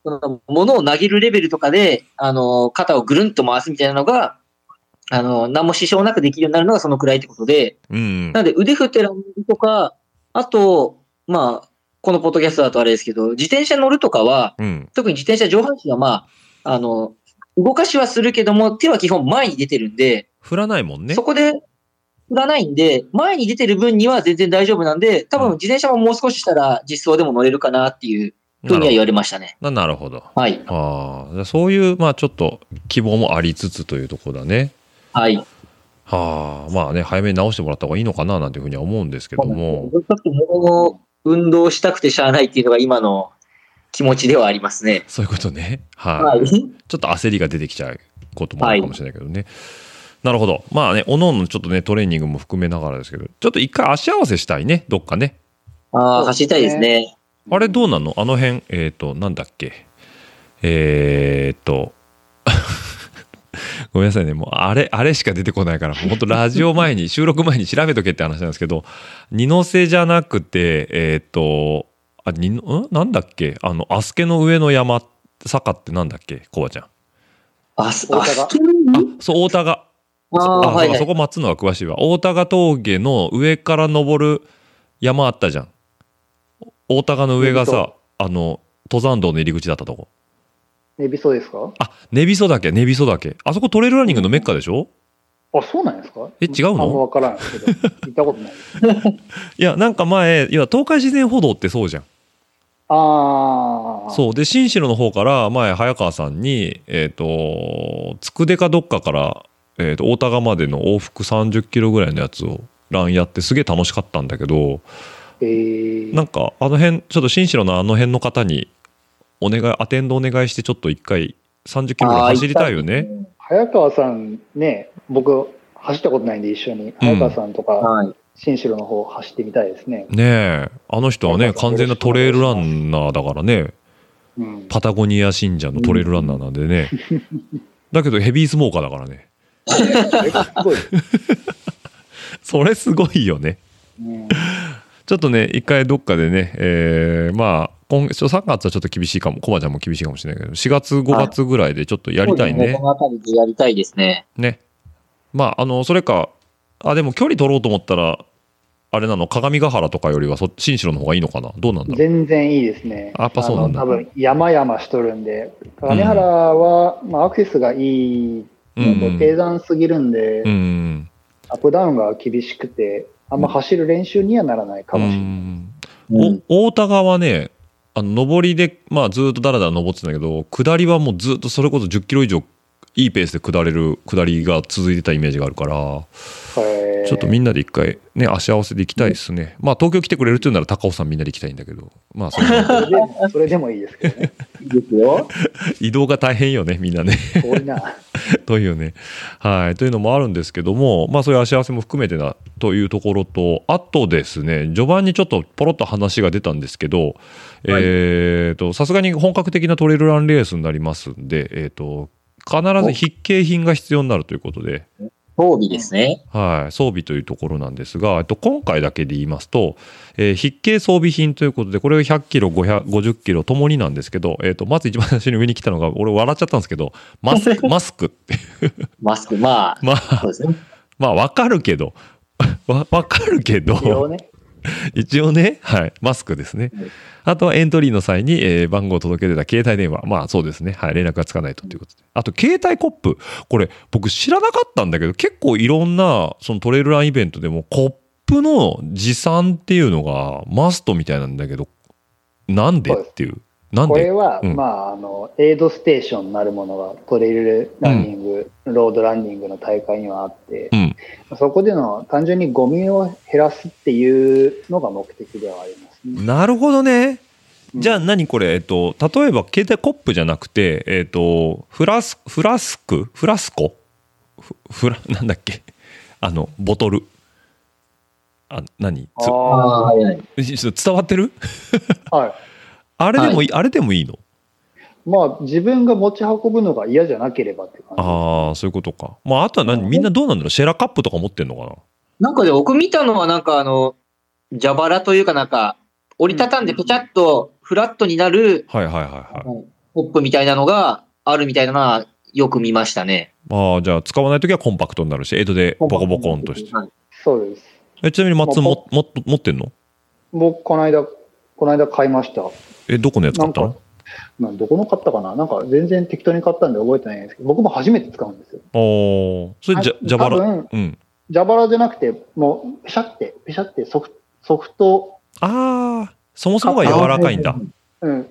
その物を投げるレベルとかで、あの、肩をぐるんと回すみたいなのが、あの、何も支障なくできるようになるのがそのくらいってことで、うんなので腕振ってランニングとか、あと、まあ、このポッドキャストだとあれですけど、自転車乗るとかは、うん。特に自転車上半身はまあ、あの、動かしはするけども、手は基本前に出てるんで、振らないもんね。そこで振らないんで、前に出てる分には全然大丈夫なんで、多分自転車ももう少ししたら実装でも乗れるかなっていうふうには言われましたね。ななるほど。はい。ああそういうまあちょっと希望もありつつというところだね。はい。はあまあね早めに直してもらった方がいいのかななんていうふうには思うんですけども。ちょっともう運動したくてしゃあないっていうのが今の気持ちではありますね。そういうことねはいはい。ちょっと焦りが出てきちゃうこともあるかもしれないけどね。なるほど。まあね、おのおのちょっとね、トレーニングも含めながらですけど、ちょっと一回足合わせしたいね、どっかね。ああ、走りたいですね。あれどうなの？あの辺、えっ、と、なんだっけ？えっ、と、ごめんなさいね、もうあれ、あれしか出てこないから、本当ラジオ前に、収録前に調べとけって話なんですけど、二の瀬じゃなくて、えっ、と、あ、二の、ん？なんだっけ？あの、アスケの上の山、坂ってなんだっけ？コバちゃん。あ、す、あ、大田が？スキーあ、そう、大田が。あーあ、はいはいそこ松野が詳しいわ。大田賀峠の上から登る山あったじゃん。大田賀の上がさ、あの、登山道の入り口だったとこ。ネビソですか？あ、根びそ岳、根びそ岳。あそこトレイルランニングのメッカでしょ？あ、そうなんですか？え違うの？あんま分からんけど、行ったことない。いや、なんか前、いや、東海自然歩道ってそうじゃん。ああ。そう。で、新城の方から前、早川さんに、えっ、と、つくでかどっかから、えっ、と、大田賀までの往復30キロぐらいのやつをランやってすげえ楽しかったんだけど、えー、なんかあの辺ちょっと新城のあの辺の方にお願いアテンドお願いしてちょっと一回30キロぐらい走りたいよね。早川さんね、僕、走ったことないんで一緒に、早川さんとか、はい。新城の方走ってみたいですね。ねえあの人はねはい完全なトレイルランナーだからねうん。パタゴニア信者のトレイルランナーなんでね、だけどヘビースモーカーだからねそれがすごい。それすごいよねうんちょっとね一回どっかでね、えーまあ今月3月はちょっと厳しいかもコバちゃんも厳しいかもしれないけど4月5月ぐらいでちょっとやりたいねそうですこの辺りでやりたいですね。ね。まあ、あの、それか、あ、でも距離取ろうと思ったら、あれなの、鏡ヶ原とかよりはそ、新城の方がいいのかなどうなんだろう。全然いいですね。やっぱそうなんだ多分山々しとるんで、金原は、まあ、アクセスがいい、低山すぎるんで、うん。アップダウンが厳しくて、あんま走る練習にはならないかもしれない。うんお大田川ね、あの、上りで、まあ、ずっとだらだら登ってたんだけど、下りはもうずっとそれこそ10キロ以上、いいペースで下れる下りが続いてたイメージがあるから、ちょっとみんなで一回ね、足合わせで行きたいですね。まあ、東京来てくれるっていうなら高尾さんみんなで行きたいんだけど、まあ、それはそれでもいいですけどね。いいですよ。移動が大変よね、みんなね。遠いな。というね、はい、というのもあるんですけども、まあ、そういう足合わせも含めてだというところと、あとですね、序盤にちょっとポロッと話が出たんですけど、えーと、さすがに本格的なトレイルランレースになりますんで、えーと、必ず必携品が必要になるということで、装備ですね。はい、装備というところなんですが、えっと、今回だけで言いますと、えー筆形装備品ということで、これ100キロ、550キロともになんですけど、えっと、まず一番最初に上に来たのが、俺笑っちゃったんですけど、マスク、マスクって。マスク。まあ、まあ、そうですね。まあ、わかるけど、わ、わかるけど、ね。一応ね、はい、マスクですね。あとはエントリーの際に、えー番号を届け出た携帯電話。まあそうですね。はい、連絡がつかないとということで。あと、携帯コップ。これ、僕知らなかったんだけど、結構いろんな、そのトレイルランイベントでも、コップの持参っていうのがマストみたいなんだけど、なんでっていう。なんで？これは、うん。まあ、あの、エイドステーションなるものがトレイルランニング、ロードランニングの大会にはあってう、ん。そこでの単純にゴミを減らすっていうのが目的ではありますね。なるほどね。うん。じゃあ何これ、えっと、例えば携帯コップじゃなくて、えっと、フラス、フラスク？フラスコ？フフラ、なんだっけ？あの、ボトル？あ、何？つああ、はい伝わってる？はい。あれでもいい、あれでもいいの？まあ、自分が持ち運ぶのが嫌じゃなければって感じ。ああ、そういうことか。まあ、あとは何？みんなどうなんだろう？シェラカップとか持ってんのかな？なんかで、僕見たのはなんかあの、蛇腹というかなんか、折りたたんでペチャッとフラットになるはいはいはいはい。ポップみたいなのがあるみたいなのはよく見ましたね。ああ、じゃあ使わないときはコンパクトになるし、江戸でボコボコンとして。はいそうです。えちなみに松まあもも持ってんの？僕、この間、この間買いました。え、どこのやつ買ったなんのまあ、どこの買ったかな？なんか全然適当に買ったんで覚えてないんですけど、僕も初めて使うんですよ。おー。それじゃ、はい蛇腹。多分うん。蛇腹じゃなくて、もう、ペシャって、ペシャってソフソフト、ああ、そもそもが柔らかいんだ。うん、へ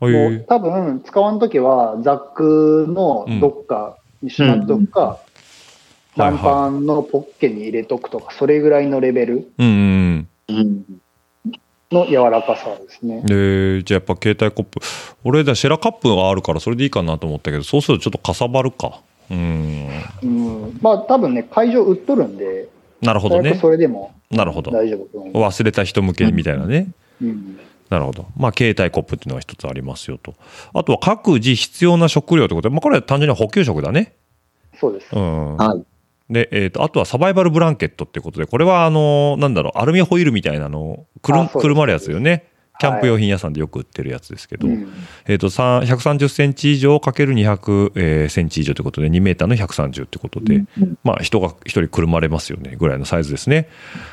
もうえ多分使わんときは、ザックのどっかにしまっとくか、うん。ランパンのポッケに入れとくとか、それぐらいのレベル。うんうん。うん。の柔らかさですねうん。。で、じゃあやっぱ携帯コップ。俺、じゃあシェラカップがあるからそれでいいかなと思ったけど、そうするとちょっとかさばるか。うん。うん、まあ多分ね、会場売っとるんで、なるほどねそ。れでもなるほど。大丈夫。忘れた人向けみたいなね。うんなるほど。まあ、携帯コップっていうのが一つありますよと。あとは各自必要な食料ということで、まあ、これは単純に補給食だね。そうです。うん。はい。で、えっ、と、あとはサバイバルブランケットっていうことで、これはあの、なんだろう、アルミホイルみたいなのをくるくるまるやつよね。キャンプ用品屋さんでよく売ってるやつですけど、うんえっ、と、さん130センチ以上かける200、えーセンチ以上ということで、2メーターの130ってことで、まあ、人が一人くるまれますよね、ぐらいのサイズですね。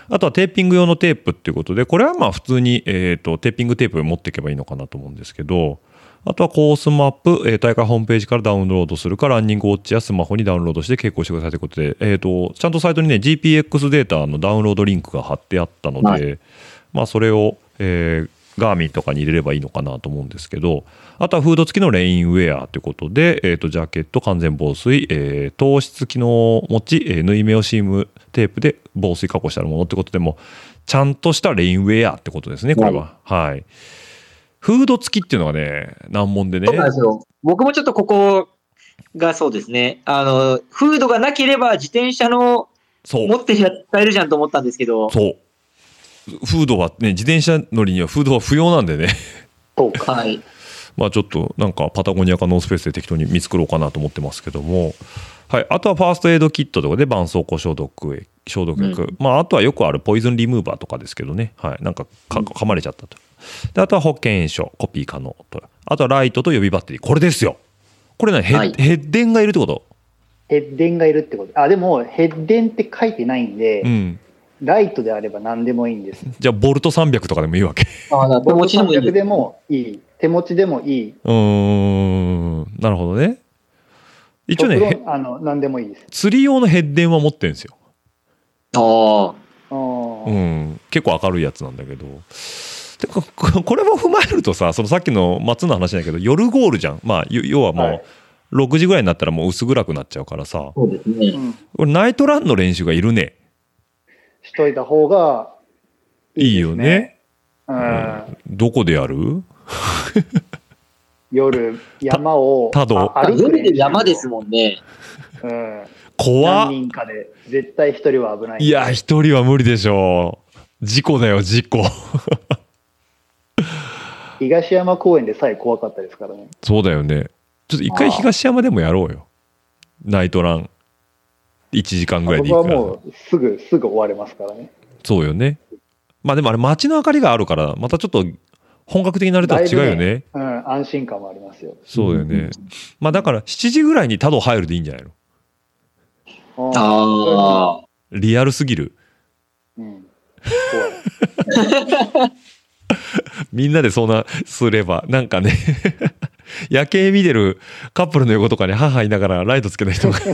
あとはテーピング用のテープっていうことで、これはまあ普通に、えっ、と、テーピングテープ持っていけばいいのかなと思うんですけど、あとはコースマップ、えー大会ホームページからダウンロードするか、ランニングウォッチやスマホにダウンロードして傾向してくださいということで、えっ、と、ちゃんとサイトにね、GPX データのダウンロードリンクが貼ってあったので、はいまあそれを、えーガーミンとかに入れればいいのかなと思うんですけど、あとはフード付きのレインウェアということで、えっ、と、ジャケット、完全防水、えー糖質機能を持ち、えー縫い目をシームテープで防水加工してあるものってことでも、ちゃんとしたレインウェアってことですね、これは。はい。フード付きっていうのがね、難問でねそう。なんですよ。僕もちょっとここがそうですね。あの、フードがなければ自転車のそう。持ってりゃ使えるじゃんと思ったんですけど、そう。フードはね、自転車乗りにはフードは不要なんでね。そうか。はい。まあちょっとなんかパタゴニアかノースペースで適当に見繕おうかなと思ってますけども。はい。あとはファーストエイドキットとかで絆創膏消毒液、消毒薬。まああとはよくあるポイズンリムーバーとかですけどね。はい。なんかか噛まれちゃったと。で、あとは保険証、コピー可能と。あとはライトと予備バッテリー。これですよ。これね、ヘッ,、はいヘッデンがいるってこと？ヘッデンがいるってこと。あ、でも、ヘッデンって書いてないんで、うん。ライトであれば何でもいいんです。じゃあ、ボルト300とかでもいいわけ。あだ手持ちでもいい300でもいい。手持ちでもいい。うーん。なるほどね。一応ね、あの、何でもいいです。釣り用のヘッデンは持ってるんですよ。ああ。うん、結構明るいやつなんだけど。で これも踏まえるとさ、そのさっきの松の話だけど、夜ゴールじゃん。まあ、要要はもはいう6時ぐらいになったらもう薄暗くなっちゃうからさ、そうですね。ナイトランの練習がいるね。しといた方がいいですいいよね。うん。どこでやる？夜、山をただ夜で山ですもんね。うん。怖っ何人かで、絶対一人は危ない。いや、一人は無理でしょう。事故だよ、事故。東山公園でさえ怖かったですからね。そうだよね。ちょっと一回東山でもやろうよ。ナイトラン。1時間ぐらいで僕は行くから。もうすぐ、すぐ終われますからね。そうよね。まあでもあれ街の明かりがあるから、またちょっと本格的になるとは違うよね。うん、安心感もありますよ。そうよね。まあだから7時ぐらいに多度入るでいいんじゃないの？ああ。リアルすぎる。うん。みんなでそんなすれば、なんかね、夜景見てるカップルの横とかに母いながらライトつけた人が。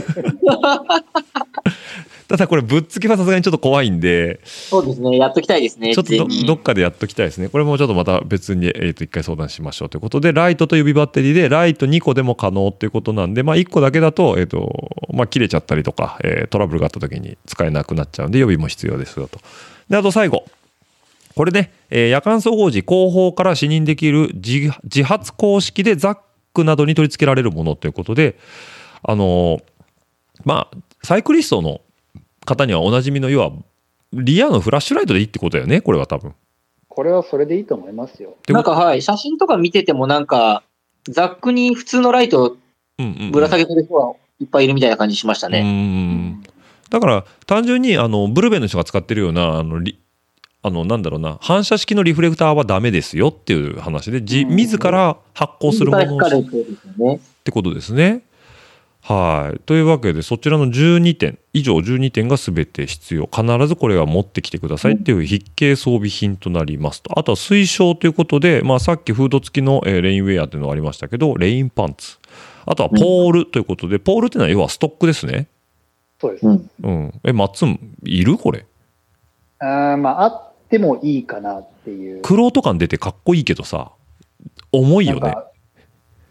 ただこれぶっつけはさすがにちょっと怖いんで、そうですね。やっときたいですね。ちょっとどっかでやっときたいですね。これもちょっとまた別に、えー、と一回相談しましょうということで、ライトと指バッテリーで、ライト2個でも可能ということなんで、まあ1個だけだと、えっ、と、まあ切れちゃったりとか、えートラブルがあった時に使えなくなっちゃうんで、予備も必要ですよと。で、あと最後。これね、えー夜間総合時後方から視認できる自自発公式でザックなどに取り付けられるものということで、あのーまあ、サイクリストの方にはおなじみの、要は、リアのフラッシュライトでいいってことだよね、これは多分。これはそれでいいと思いますよ。なんかはい、写真とか見ててもなんか、ザックに普通のライトうんうんうんぶら下げてる人はいっぱいいるみたいな感じしましたうね。んだから単純にあのブルベンの人が使ってるようなあのリあのなんだろうな反射式のリフレクターはダメですよっていう話でじうん自ら発光するものっってことですよね。てことですね。はいというわけでそちらの12点以上12点が全て必要必ずこれは持ってきてくださいっていう必携装備品となりますとあとは推奨ということで、まあ、さっきフード付きの、えーレインウェアっていうのがありましたけどレインパンツあとはポールということで、ポールっていうのは要はストックですね。そうです。うん。うん。え、いるこれ？あーまあ、あってもいいかなっていう。黒と感出てかっこいいけどさ、重いよね。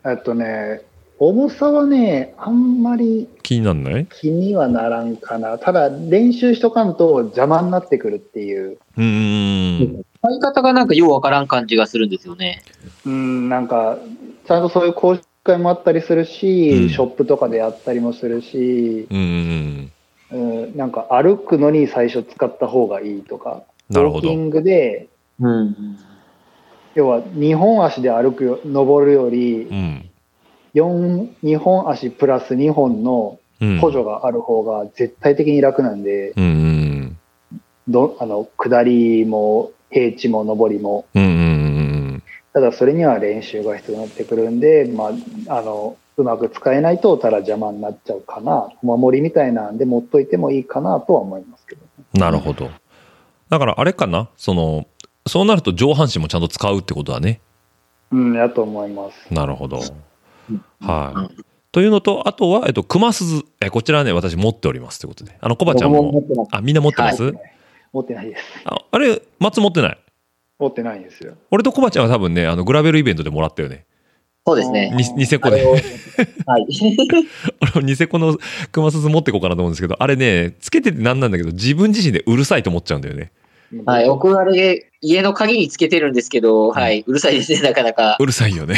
えっとね、重さはね、あんまり気になんない？気にはならんかな。ただ、練習しとかんと邪魔になってくるっていう。うーん。使い方がなんかようわからん感じがするんですよね。うん、なんか、ちゃんとそういう講習会もあったりするし、うんショップとかでやったりもするし、うんうんうん、なんか歩くのに最初使った方がいいとか、ウォーキングで、うん。要は2本足で歩くよ、登るよりう、ん。4、2本足プラス2本のうん。補助がある方が絶対的に楽なんで、うんうんどあの下りも平地も上りも、うん。うんうんうんただそれには練習が必要になってくるんで、まあ、あのうまく使えないとただ邪魔になっちゃうかな、お守りみたいなんで持っといてもいいかなとは思いますけど、うん。なるほど。だからあれかな？その、そうなると上半身もちゃんと使うってことだね。うん、やと思います。なるほど。うんはい。というのと、あとは、えっと、熊鈴。え、こちらね、私持っておりますということで。あの、コバちゃん僕も持も、ってます。あ、みんな持ってます、持ってないです。ああれ、松持ってない？持ってないんですよ。俺とコバちゃんは多分ね、あの、グラベルイベントでもらったよね。そうですね。にニセコで。はい。俺ニセコの熊鈴持っていこうかなと思うんですけど、あれね、つけててなんなんだけど、自分自身でうるさいと思っちゃうんだよね。はい。僕あれ、家の鍵につけてるんですけど、はい。うるさいですね、なかなか。うるさいよね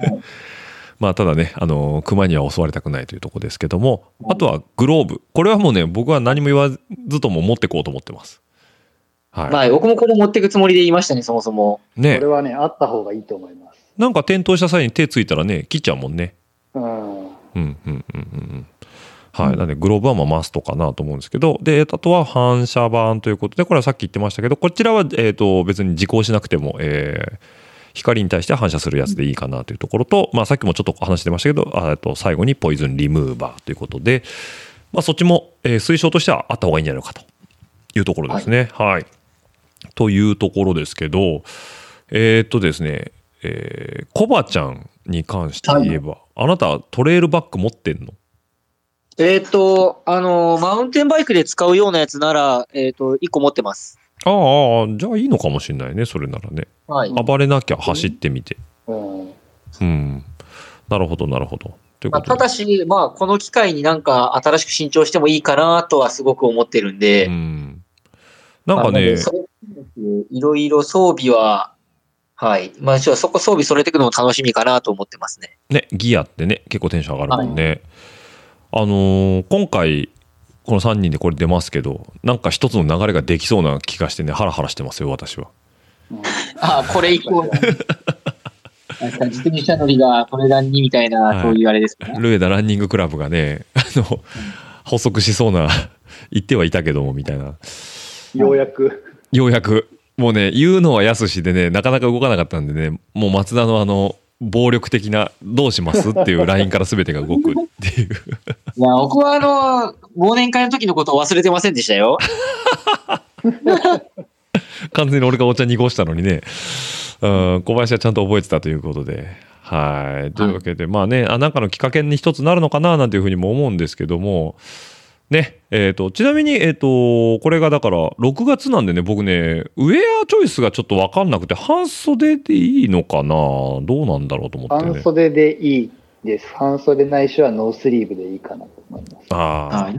はい。まあ、ただね、あの、熊には襲われたくないというところですけども、あとはグローブ。これはもうね、僕は何も言わずとも持ってこうと思ってます。はい。はい。僕もこれ持ってくつもりで言いましたね、そもそも。ねこれ、はね、あった方がいいと思います。なんか転倒した際に手ついたらね、切っちゃうもんね。うん。うん、うん、うん、うんうん。はい。なんで、グローブはまあマストかなと思うんですけど、で、あとは反射板ということで、これはさっき言ってましたけど、こちらは、えっ、と、別に時効しなくても、えー光に対して反射するやつでいいかなというところと、まあ、さっきもちょっと話してましたけど、あと最後にポイズンリムーバーということで、まあ、そっちも、えー推奨としてはあった方がいいんじゃないのかというところですね。はい。というところですけど、えーっとですね、えーコバちゃんに関して言えば、あなたトレイルバッグ持ってんの？えっ、と、あの、マウンテンバイクで使うようなやつなら、えっ、と、1個持ってます。ああじゃあいいのかもしれないね、それならね。はい。暴れなきゃ走ってみて。うん。うん。なるほど、なるほど。まあ。ただし、まあ、この機会になんか新しく新調してもいいかなとはすごく思ってるんで、うん。なんかまあね、いろいろ装備は、はい。まあ、そこ装備揃えていくのも楽しみかなと思ってますね。ね、ギアってね、結構テンション上がるもんね。あのー今回、この3人でこれ出ますけど、なんか一つの流れができそうな気がしてね、ハラハラしてますよ、私は。ああ、これ以降。なんか自転車乗りがこれが2みたいな、はいそういうあれですね。ルエダランニングクラブがね、あの、補足しそうな 言ってはいたけどもみたいなようやく。ようやくもうね言うのはやすしでねなかなか動かなかったんでねもう松田のあの暴力的な「どうします?」っていう LINE から全てが動くっていう いや、僕はあの、忘年会の時のことを忘れてませんでしたよ。完全に俺がお茶濁したのにね、うん、小林はちゃんと覚えてたということで。はい。というわけで、まあね、あ、なんかのきっかけに一つなるのかな、なんていうふうにも思うんですけども、ね、えっ、と、ちなみに、えっ、と、これがだから、6月なんでね、僕ね、ウェアチョイスがちょっとわかんなくて、半袖でいいのかな？どうなんだろうと思ってね。半袖でいいです。半袖ないしはノースリーブでいいかなと思います。あ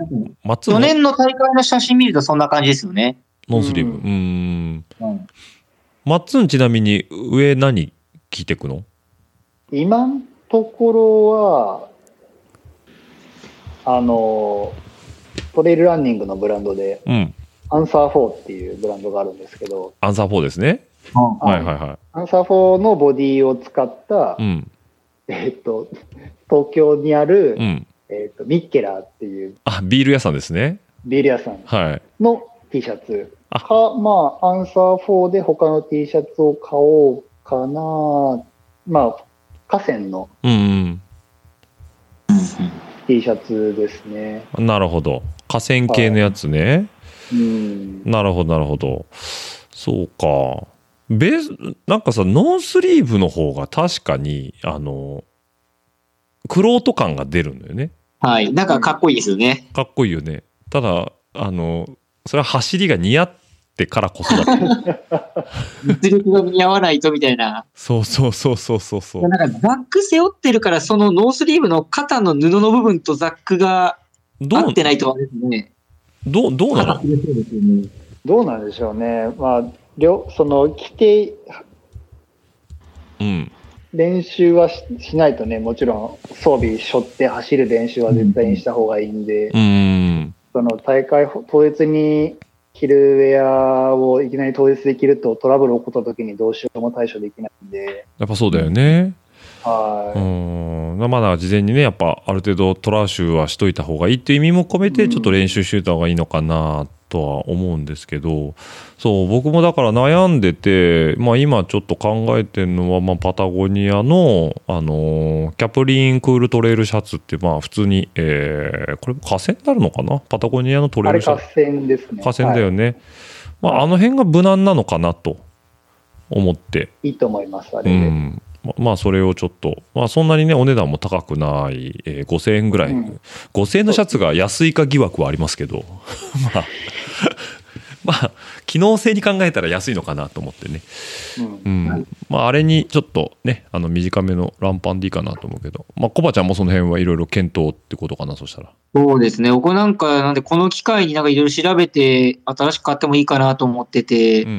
あ、去年の大会の写真見るとそんな感じですよね。ノンスリーブ。ううんん。うん。マッツンちなみに、上何着てくの？今のところは、あの、トレイルランニングのブランドで、うん。アンサー4っていうブランドがあるんですけど、アンサー4ですね。はいはいはアンサー4のボディを使った、い。うん。えっと、東京にある、うん。えっと、ミッケラーっていうあ、ビール屋さんですね。ビール屋さんはい。の T シャツあか、まあ、アンサー4で他の T シャツを買おうかな。まあ、河川のうん、T シャツですね。うん。なるほど。河川系のやつね。うん。なるほど、なるほど。そうか。ベース、なんかさ、ノースリーブの方が確かに、あの、クロート感が出るんだよね。はい。なんかかっこいいですよね。かっこいいよね。ただ、あの、それは走りが似合ってからこそだと。実力が似合わないとみたいな。そうそうそうそうそうそう。なんかザック背負ってるから、そのノースリーブの肩の布の部分とザックがどう合ってないとはですね。どうどうなの？どうなんでしょうね。まあ、両その、着て、うん。練習はししないとね、もちろん装備背負って走る練習は絶対にした方がいいんで、うん。その大会当日に着るウェアをいきなり当日で着るとトラブル起こった時にどうしようも対処できないんで、やっぱそうだよね。うはい。ん。まだ事前にね、やっぱある程度トラッシュはしといた方がいいっていう意味も込めて、ちょっと練習しといた方がいいのかなとは思うんですけど、そう、僕もだから悩んでて、まあ今ちょっと考えてるのは、まあパタゴニアの、あのーキャプリンクールトレイルシャツって、まあ普通に、えー、これも河川になるのかな？パタゴニアのトレイルシャツ。合戦ですね。河川だよね。ね。まああの辺が無難なのかなと思って、いいと思います、あうれで。ん、ままあそれをちょっと、まあ、そんなにねお値段も高くない、えー5000円ぐらい、うん。5000円のシャツが安いか疑惑はありますけど。まあ まあ機能性に考えたら安いのかなと思ってね、うん。うん。まあ、あれにちょっとねあの短めのランパンでいいかなと思うけど、まあ、コバちゃんもその辺はいろいろ検討ってことかなそしたら。そうですね。僕なんか、なんでこの機会になんかいろいろ調べて、新しく買ってもいいかなと思ってて。うん、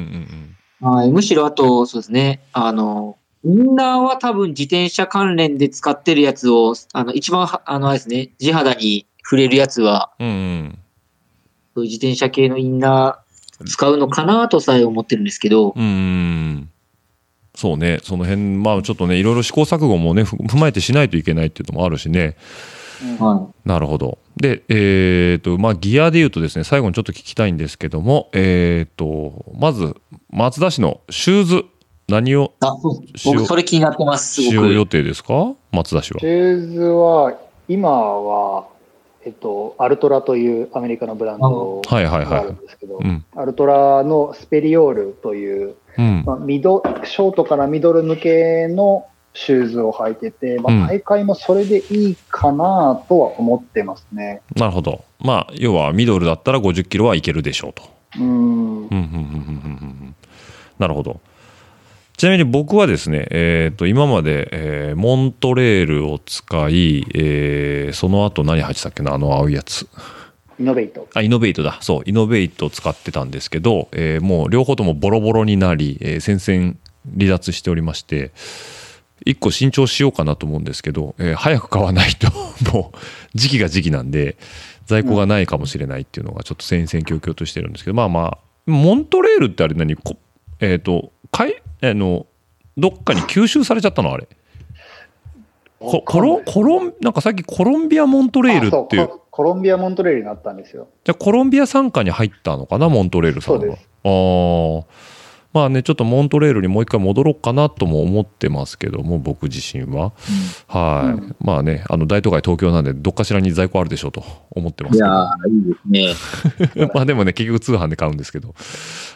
うん。はい、むしろあと、そうですね、あの、インナーは多分自転車関連で使ってるやつを、あの、一番は、あの、あれですね、地肌に触れるやつは、うんうん。うんそういう自転車系のインナー使うのかなとさえ思ってるんですけど、うんうん。そうね。その辺まあちょっとねいろいろ試行錯誤もねふ踏まえてしないといけないっていうのもあるしね。はなるほど。で、えっ、と、まあ、ギアで言うとですね、最後にちょっと聞きたいんですけども、えっ、と、まず、松田市のシューズ、何をい。あ、僕それ気になってます、す使用予。定ですか？松田市はシ。ューズは、今は、えっと、アルトラというアメリカのブランドはいはいがあはい。るんですけど、うん。アルトラのスペリオールという、うん。まあ、ミドショートからミドル向けのシューズを履いてて、まうんあ、大会もそれでいいかなとは思ってますね。なるほど。まあ、要は、ミドルだったら50キロはいけるでしょうと。うんうん、うん、うん、うん、うんうん。なるほど。ちなみに僕はですね、えっ、と、今まで、えーモントレールを使い、えーその後何入ってたっけな、あの青いやつ。イノベイト。あ、イノベイトだ。そう、イノベイトを使ってたんですけど、えーもう両方ともボロボロになり、えー戦線離脱しておりまして、一個新調しようかなと思うんですけど、えー早く買わないと、もう時期が時期なんで、在庫がないかもしれないっていうのがちょっと戦々恐々としてるんですけど、まあまあ、モントレールってあれ何？こえっ、と、かい、あの、どっかに吸収されちゃったのあれ。こコロン、コロン、なんかさっきコロンビア・モントレールっていう、あそうココロンビア・モントレールになったんですよ。じゃあコロンビア参加に入ったのかな、モントレールさんは。そうですああ。まあね、ちょっとモントレールにもう一回戻ろうかなとも思ってますけども、僕自身は。はい。うんまあね、あの大都会東京なんで、どっかしらに在庫あるでしょうと思ってます。いやー、いいですね。まあでもね、結局通販で買うんですけど。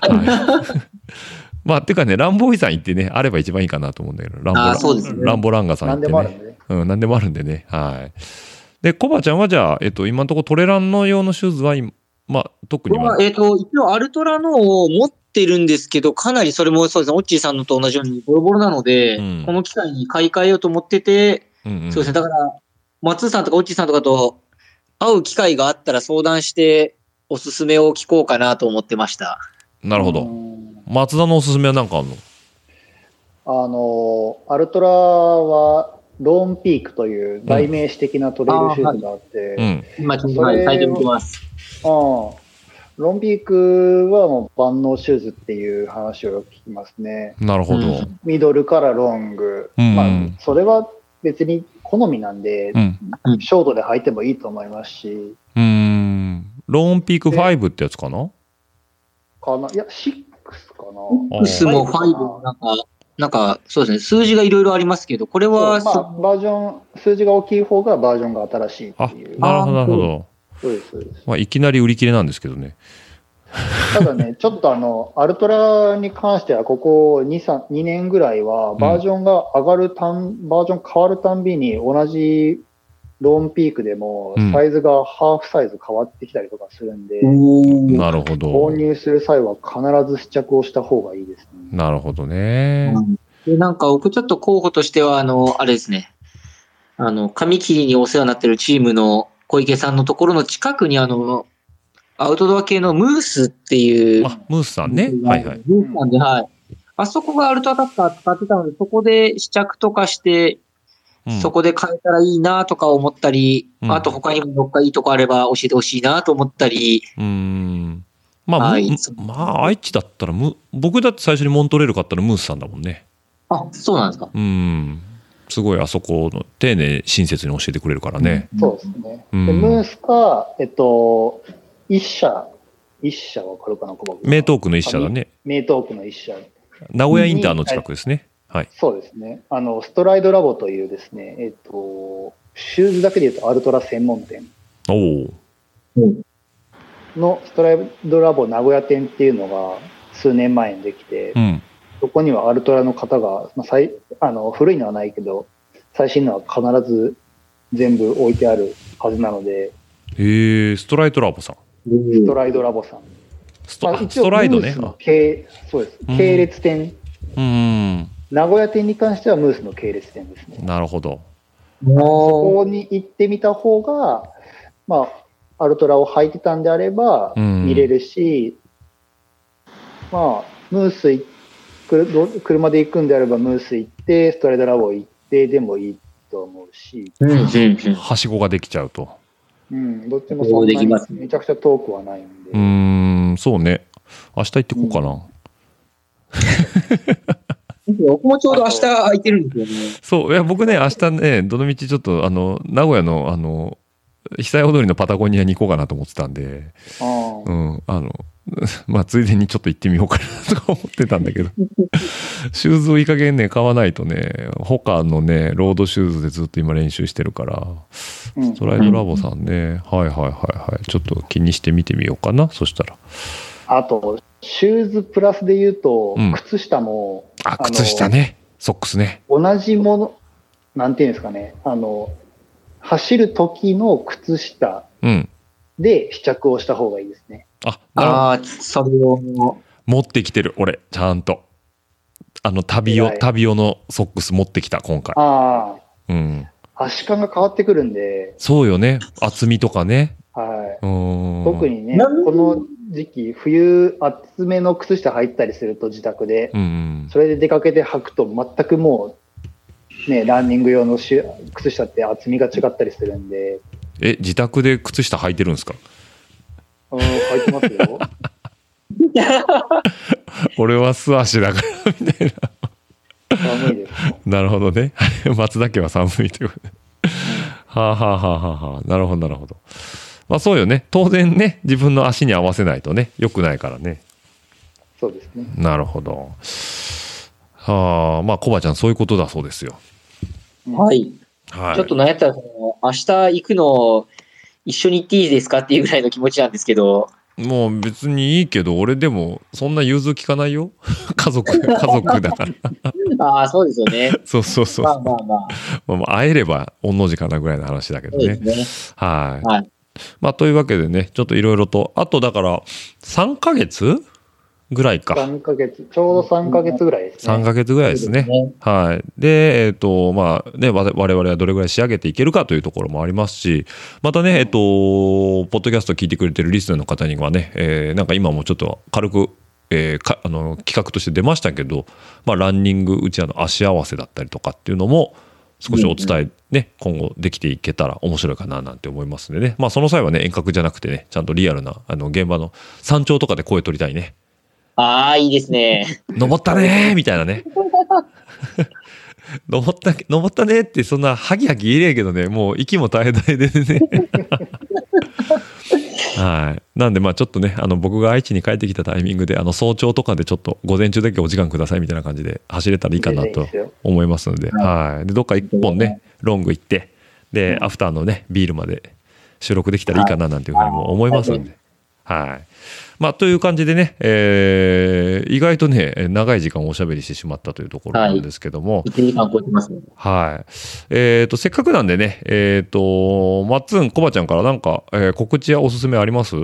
はい。まあ、てかね、ランボーイさん行ってね、あれば一番いいかなと思うんだけど、ランボあーそうですねランボランガさん行って何でもあるんね。でね。うん、何でもあるんでね。はい。で、コバちゃんはじゃあ、えっと、今のところトレランの用のシューズは今、まあ、特には？これは、えっ、と、一応アルトラのを持ってるんですけど、かなりそれもそうですね、オッチーさんのと同じようにボロボロなので、うんこの機会に買い替えようと思ってて、うんうんそうですね、だから、松さんとかオッチーさんとかと会う機会があったら相談して、おすすめを聞こうかなと思ってました。なるほど。うん松田のおすすめは何かあるの？あの、アルトラは、ローンピークという代名詞的なトレイルシューズがあって、うん。今ちょっと、それはい、書いておきます。ああローンピークはもう万能シューズっていう話をよく聞きますね。なるほど。うんミドルからロング。うんまあ、それは別に好みなんで、うん。ショートで履いてもいいと思いますし、うーん。ローンピーク5ってやつかな？かな、いや、6かな。X も5もなんか、なんか、そうですね、数字がいろいろありますけど、これは、まあ、バージョン、数字が大きい方がバージョンが新しいってあ、いう。なるほど、なるほど。そうです、そうです。まあ、いきなり売り切れなんですけどね。ただね、ちょっとあの、アルトラに関しては、ここ2、3 2年ぐらいは、バージョンが上がるたん、バージョン変わるたんびに、同じローンピークでもうん、サイズがハーフサイズ変わってきたりとかするんで、なるほど購。入する際は必ず試着をした方がいいですね。なるほどね。で、なんか僕ちょっと候補としては、あの、あれですね。あの、紙切りにお世話になってるチームの小池さんのところの近くにあの、アウトドア系のムースっていう。あ、ムースさんね。はいはい。ムースさんで、はい。あそこがアルトアタッカー使ってたので、そこで試着とかして、うんそこで買えたらいいなとか思ったり、うんあと他にもどっかいいとこあれば教えてほしいなと思ったり、うーん。まあ、はいむまあ、愛知だったらム、僕だって最初にモントレール買ったらムースさんだもんね。あ、そうなんですか。うん。すごいあそこの丁寧親切に教えてくれるからね。そうですね。うんで、ムースか、えっと、一社、一社わかるかな、名東区の一社だね。名東区の一社。名古屋インターの近くですね。はい。そうですね。あの、ストライドラボというですね、えっと、シューズだけで言うとアルトラ専門店。のストライドラボ名古屋店っていうのが数年前にできてう、ん。そこにはアルトラの方が、まあ、最あの古いのはないけど、最新のは必ず全部置いてあるはずなので、へえ、ストライトラボさん。ストライドラボさん。スト,、まああストライドね系そうですうん。系列店。うん。名古屋店に関してはムースの系列店ですね。なるほど。そもこに行ってみた方が、まあ、アルトラを履いてたんであればうん見れるし、まあ、ムースいくるど車で行くんであればムース行って、ストライドラボ行ってでもいいと思うし、う、うん、うん、うん。はしごができちゃうと。うん、どっちもそんますめちゃくちゃ遠くはないんで、うーん、そうね。明日行ってこうかな。僕もちょうど明日空いてるんですよね。そう、いや、僕ね、明日ね、どのみちちょっと、あの、名古屋の、あの、久屋踊りのパタゴニアに行こうかなと思ってたんで、うん、あの、まあ、ついでにちょっと行ってみようかなとか思ってたんだけど、シューズをいい加減ね、買わないとね、他のね、ロードシューズでずっと今練習してるから、うんストライドラボさんね、はいはいはいはい、ちょっと気にして見てみようかな、そしたら。あと、シューズプラスで言うと、うん靴下も、あ、の靴下ね、ソックスね。同じもの、なんていうんですかね、あの、走る時の靴下うん。で試着をした方がいいですね。あ、なるほどああ、それを、持ってきてる、俺、ちゃんと。あの、旅用、旅用のソックス持ってきた、今回。あうん。あ、足感が変わってくるんで、そうよね。厚みとかね。はい。うーん。特。にね、この時期、冬、厚めの靴下履いたりすると自宅で、うんうん。それで出かけて履くと全くもう、ね、ランニング用の靴下って厚みが違ったりするんで、え、自宅で靴下履いてるんですか？うん、履いてますよ。俺は素足だから、みたいな。寒いです。なるほどね。松田家は寒いということで。はあはあはあはあはあ。なるほどなるほど。まあそうよね。当然ね、自分の足に合わせないとね、良くないからね。そうですね。なるほど。はあ、まあコバちゃんそういうことだそうですよ。はい。はい。ちょっとなんやったら、その、明日行くの、一緒に行っていいですかっていうぐらいの気持ちなんですけど、もう別にいいけど、俺でもそんな融通聞かないよ。家族、家族だから。ああ、そうですよね。そうそうそう。まあまあまあ、まあまあ会えれば御の字かなぐらいの話だけどそうね。ですね。はい。はい。まあというわけでね、ちょっといろいろと、あとだから3ヶ月ぐらいか。3ヶ月、ちょうど3ヶ月ぐらいですね。3ヶ月ぐらいですね。すはい。で、えっ、と、まあね、わ我々はどれぐらい仕上げていけるかというところもありますし、またね、えっ、と、ポッドキャスト聞いてくれてるリスナーの方にはね、えーなんか今もちょっと軽く、えーかあの企画として出ましたけど、まあ、ランニングうちわの足合わせだったりとかっていうのも少しお伝えね、今後できていけたら面白いかななんて思いますんでね、まあ、その際はね遠隔じゃなくてねちゃんとリアルなあの現場の山頂とかで声取りたいねああ、いいですね。登ったねーみたいなね。登った、登ったねって、そんな、ハキハキ言えねえけどね、もう息も絶え絶えでね。はい。なんで、まあちょっとね、あの、僕が愛知に帰ってきたタイミングで、あの、早朝とかでちょっと午前中だけお時間くださいみたいな感じで走れたらいいかなと思いますので、はい。で、どっか一本ね、ロング行って、で、アフターのね、ビールまで収録できたらいいかななんていうふうにも思いますんで、はい。まあ、という感じでね、えー意外とね、長い時間おしゃべりしてしまったというところなんですけども、1時間超えてますね。はい。えっ、と、せっかくなんでね、えっ、と、マッツン、コバちゃんからなんか、えー告知やおすすめあります？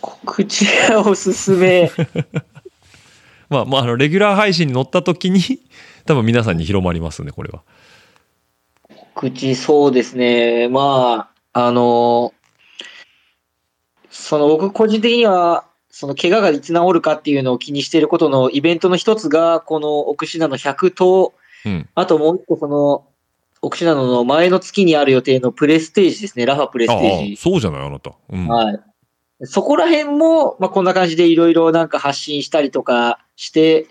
告知がおすすめ。まあ、まあ、あの、レギュラー配信に乗った時に、多分皆さんに広まりますね、これは。告知、そうですね。まあ、あの、その僕個人的には、その怪我がいつ治るかっていうのを気にしていることのイベントの一つが、この奥信濃100と、うん。あともう一個その、奥信濃の前の月にある予定のプレステージですね。ラファプレああステージ。そうじゃない、あなた。うん。はい。そこら辺も、まあ、こんな感じでいろいろなんか発信したりとかして、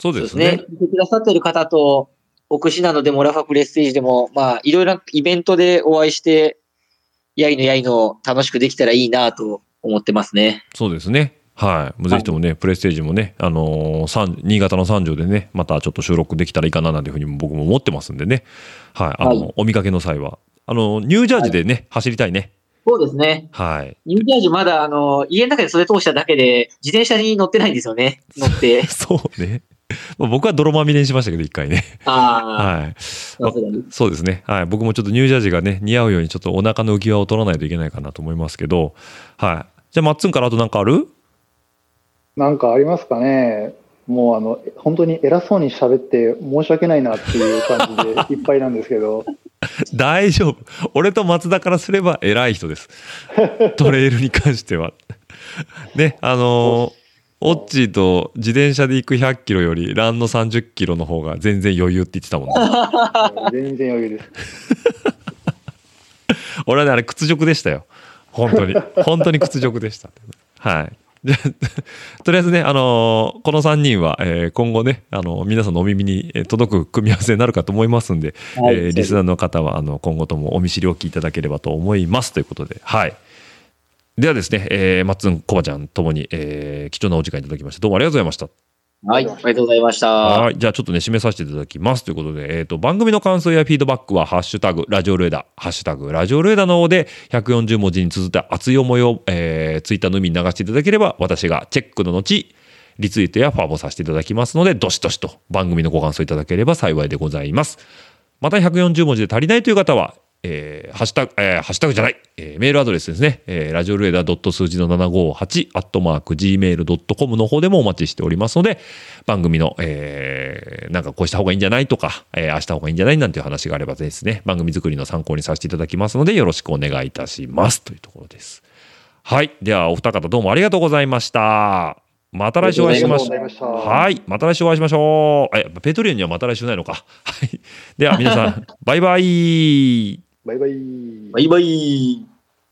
そうですね。聞いてくださってる方と、奥信濃でもラファプレステージでも、まあ、いろいろなイベントでお会いして、やいのやいの楽しくできたらいいなと思ってますね。そうですね。はい。ぜひともね、プレイステージもね、あのー三新潟の三条でね、またちょっと収録できたらいいかななんていうふうにも僕も思ってますんでね。はい。あの、はいお見かけの際は。あの、ニュージャージーでね、走りたいね。そうですね。はい。ニュージャージーまだ、あの、家の中で袖通しただけで、自転車に乗ってないんですよね。乗って。そうね。まあ僕は泥まみれにしましたけど、一回ね。ああ、はい。さすがにそうですね。はい。僕もちょっとニュージャージーがね、似合うようにちょっとお腹の浮き輪を取らないといけないかなと思いますけど、はい。じゃあ、マッツンからあとなんかある？なんかありますかねもうあの、本当に偉そうに喋って申し訳ないなっていう感じで いっぱいなんですけど、大丈夫。俺と松田からすれば偉い人です。トレイルに関しては。ね、あのーオッチーと自転車で行く100キロよりランの30キロの方が全然余裕って言ってたもんね。全然余裕です。俺はね、あれ屈辱でしたよ。本当に。本当に屈辱でした。はい。じゃあ とりあえずね、あのーこの3人は、えー今後ね、あのー皆さんのお耳にえー届く組み合わせになるかと思いますんで、はいえーリスナーの方は、あの、今後ともお見知りおきいただければと思いますということで、はい。ではですね、えー、マッツン、コバちゃんともに、えー貴重なお時間いただきまして、どうもありがとうございました。はい、ありがとうございました。はい。じゃあちょっとね、締めさせていただきます。ということで、えっ、と、番組の感想やフィードバックは、ハッシュタグ、ラジオルエダ、ハッシュタグ、ラジオルエダの方で、140文字に綴った熱い思いを、えー、ツイッターのみに流していただければ、私がチェックの後、リツイートやファボさせていただきますので、どしどしと番組のご感想いただければ幸いでございます。また140文字で足りないという方は、えーハッシュタグ、えーハッシュタグじゃない、えーメールアドレスですね、えーラジオルエダ数字の758、アットマーク、gmail.com の方でもお待ちしておりますので、番組の、えーなんかこうした方がいいんじゃないとか、えーああした方がいいんじゃないなんていう話があればですね、番組作りの参考にさせていただきますので、よろしくお願いいたします。というところです。はい。では、お二方どうもありがとうございました。また来週お会いしましょう。はい。また来週お会いしましょう。あ、やっぱペトリオンにはまた来週ないのか。はい。では皆さん、バイバイ。バイバイ。バイバイ。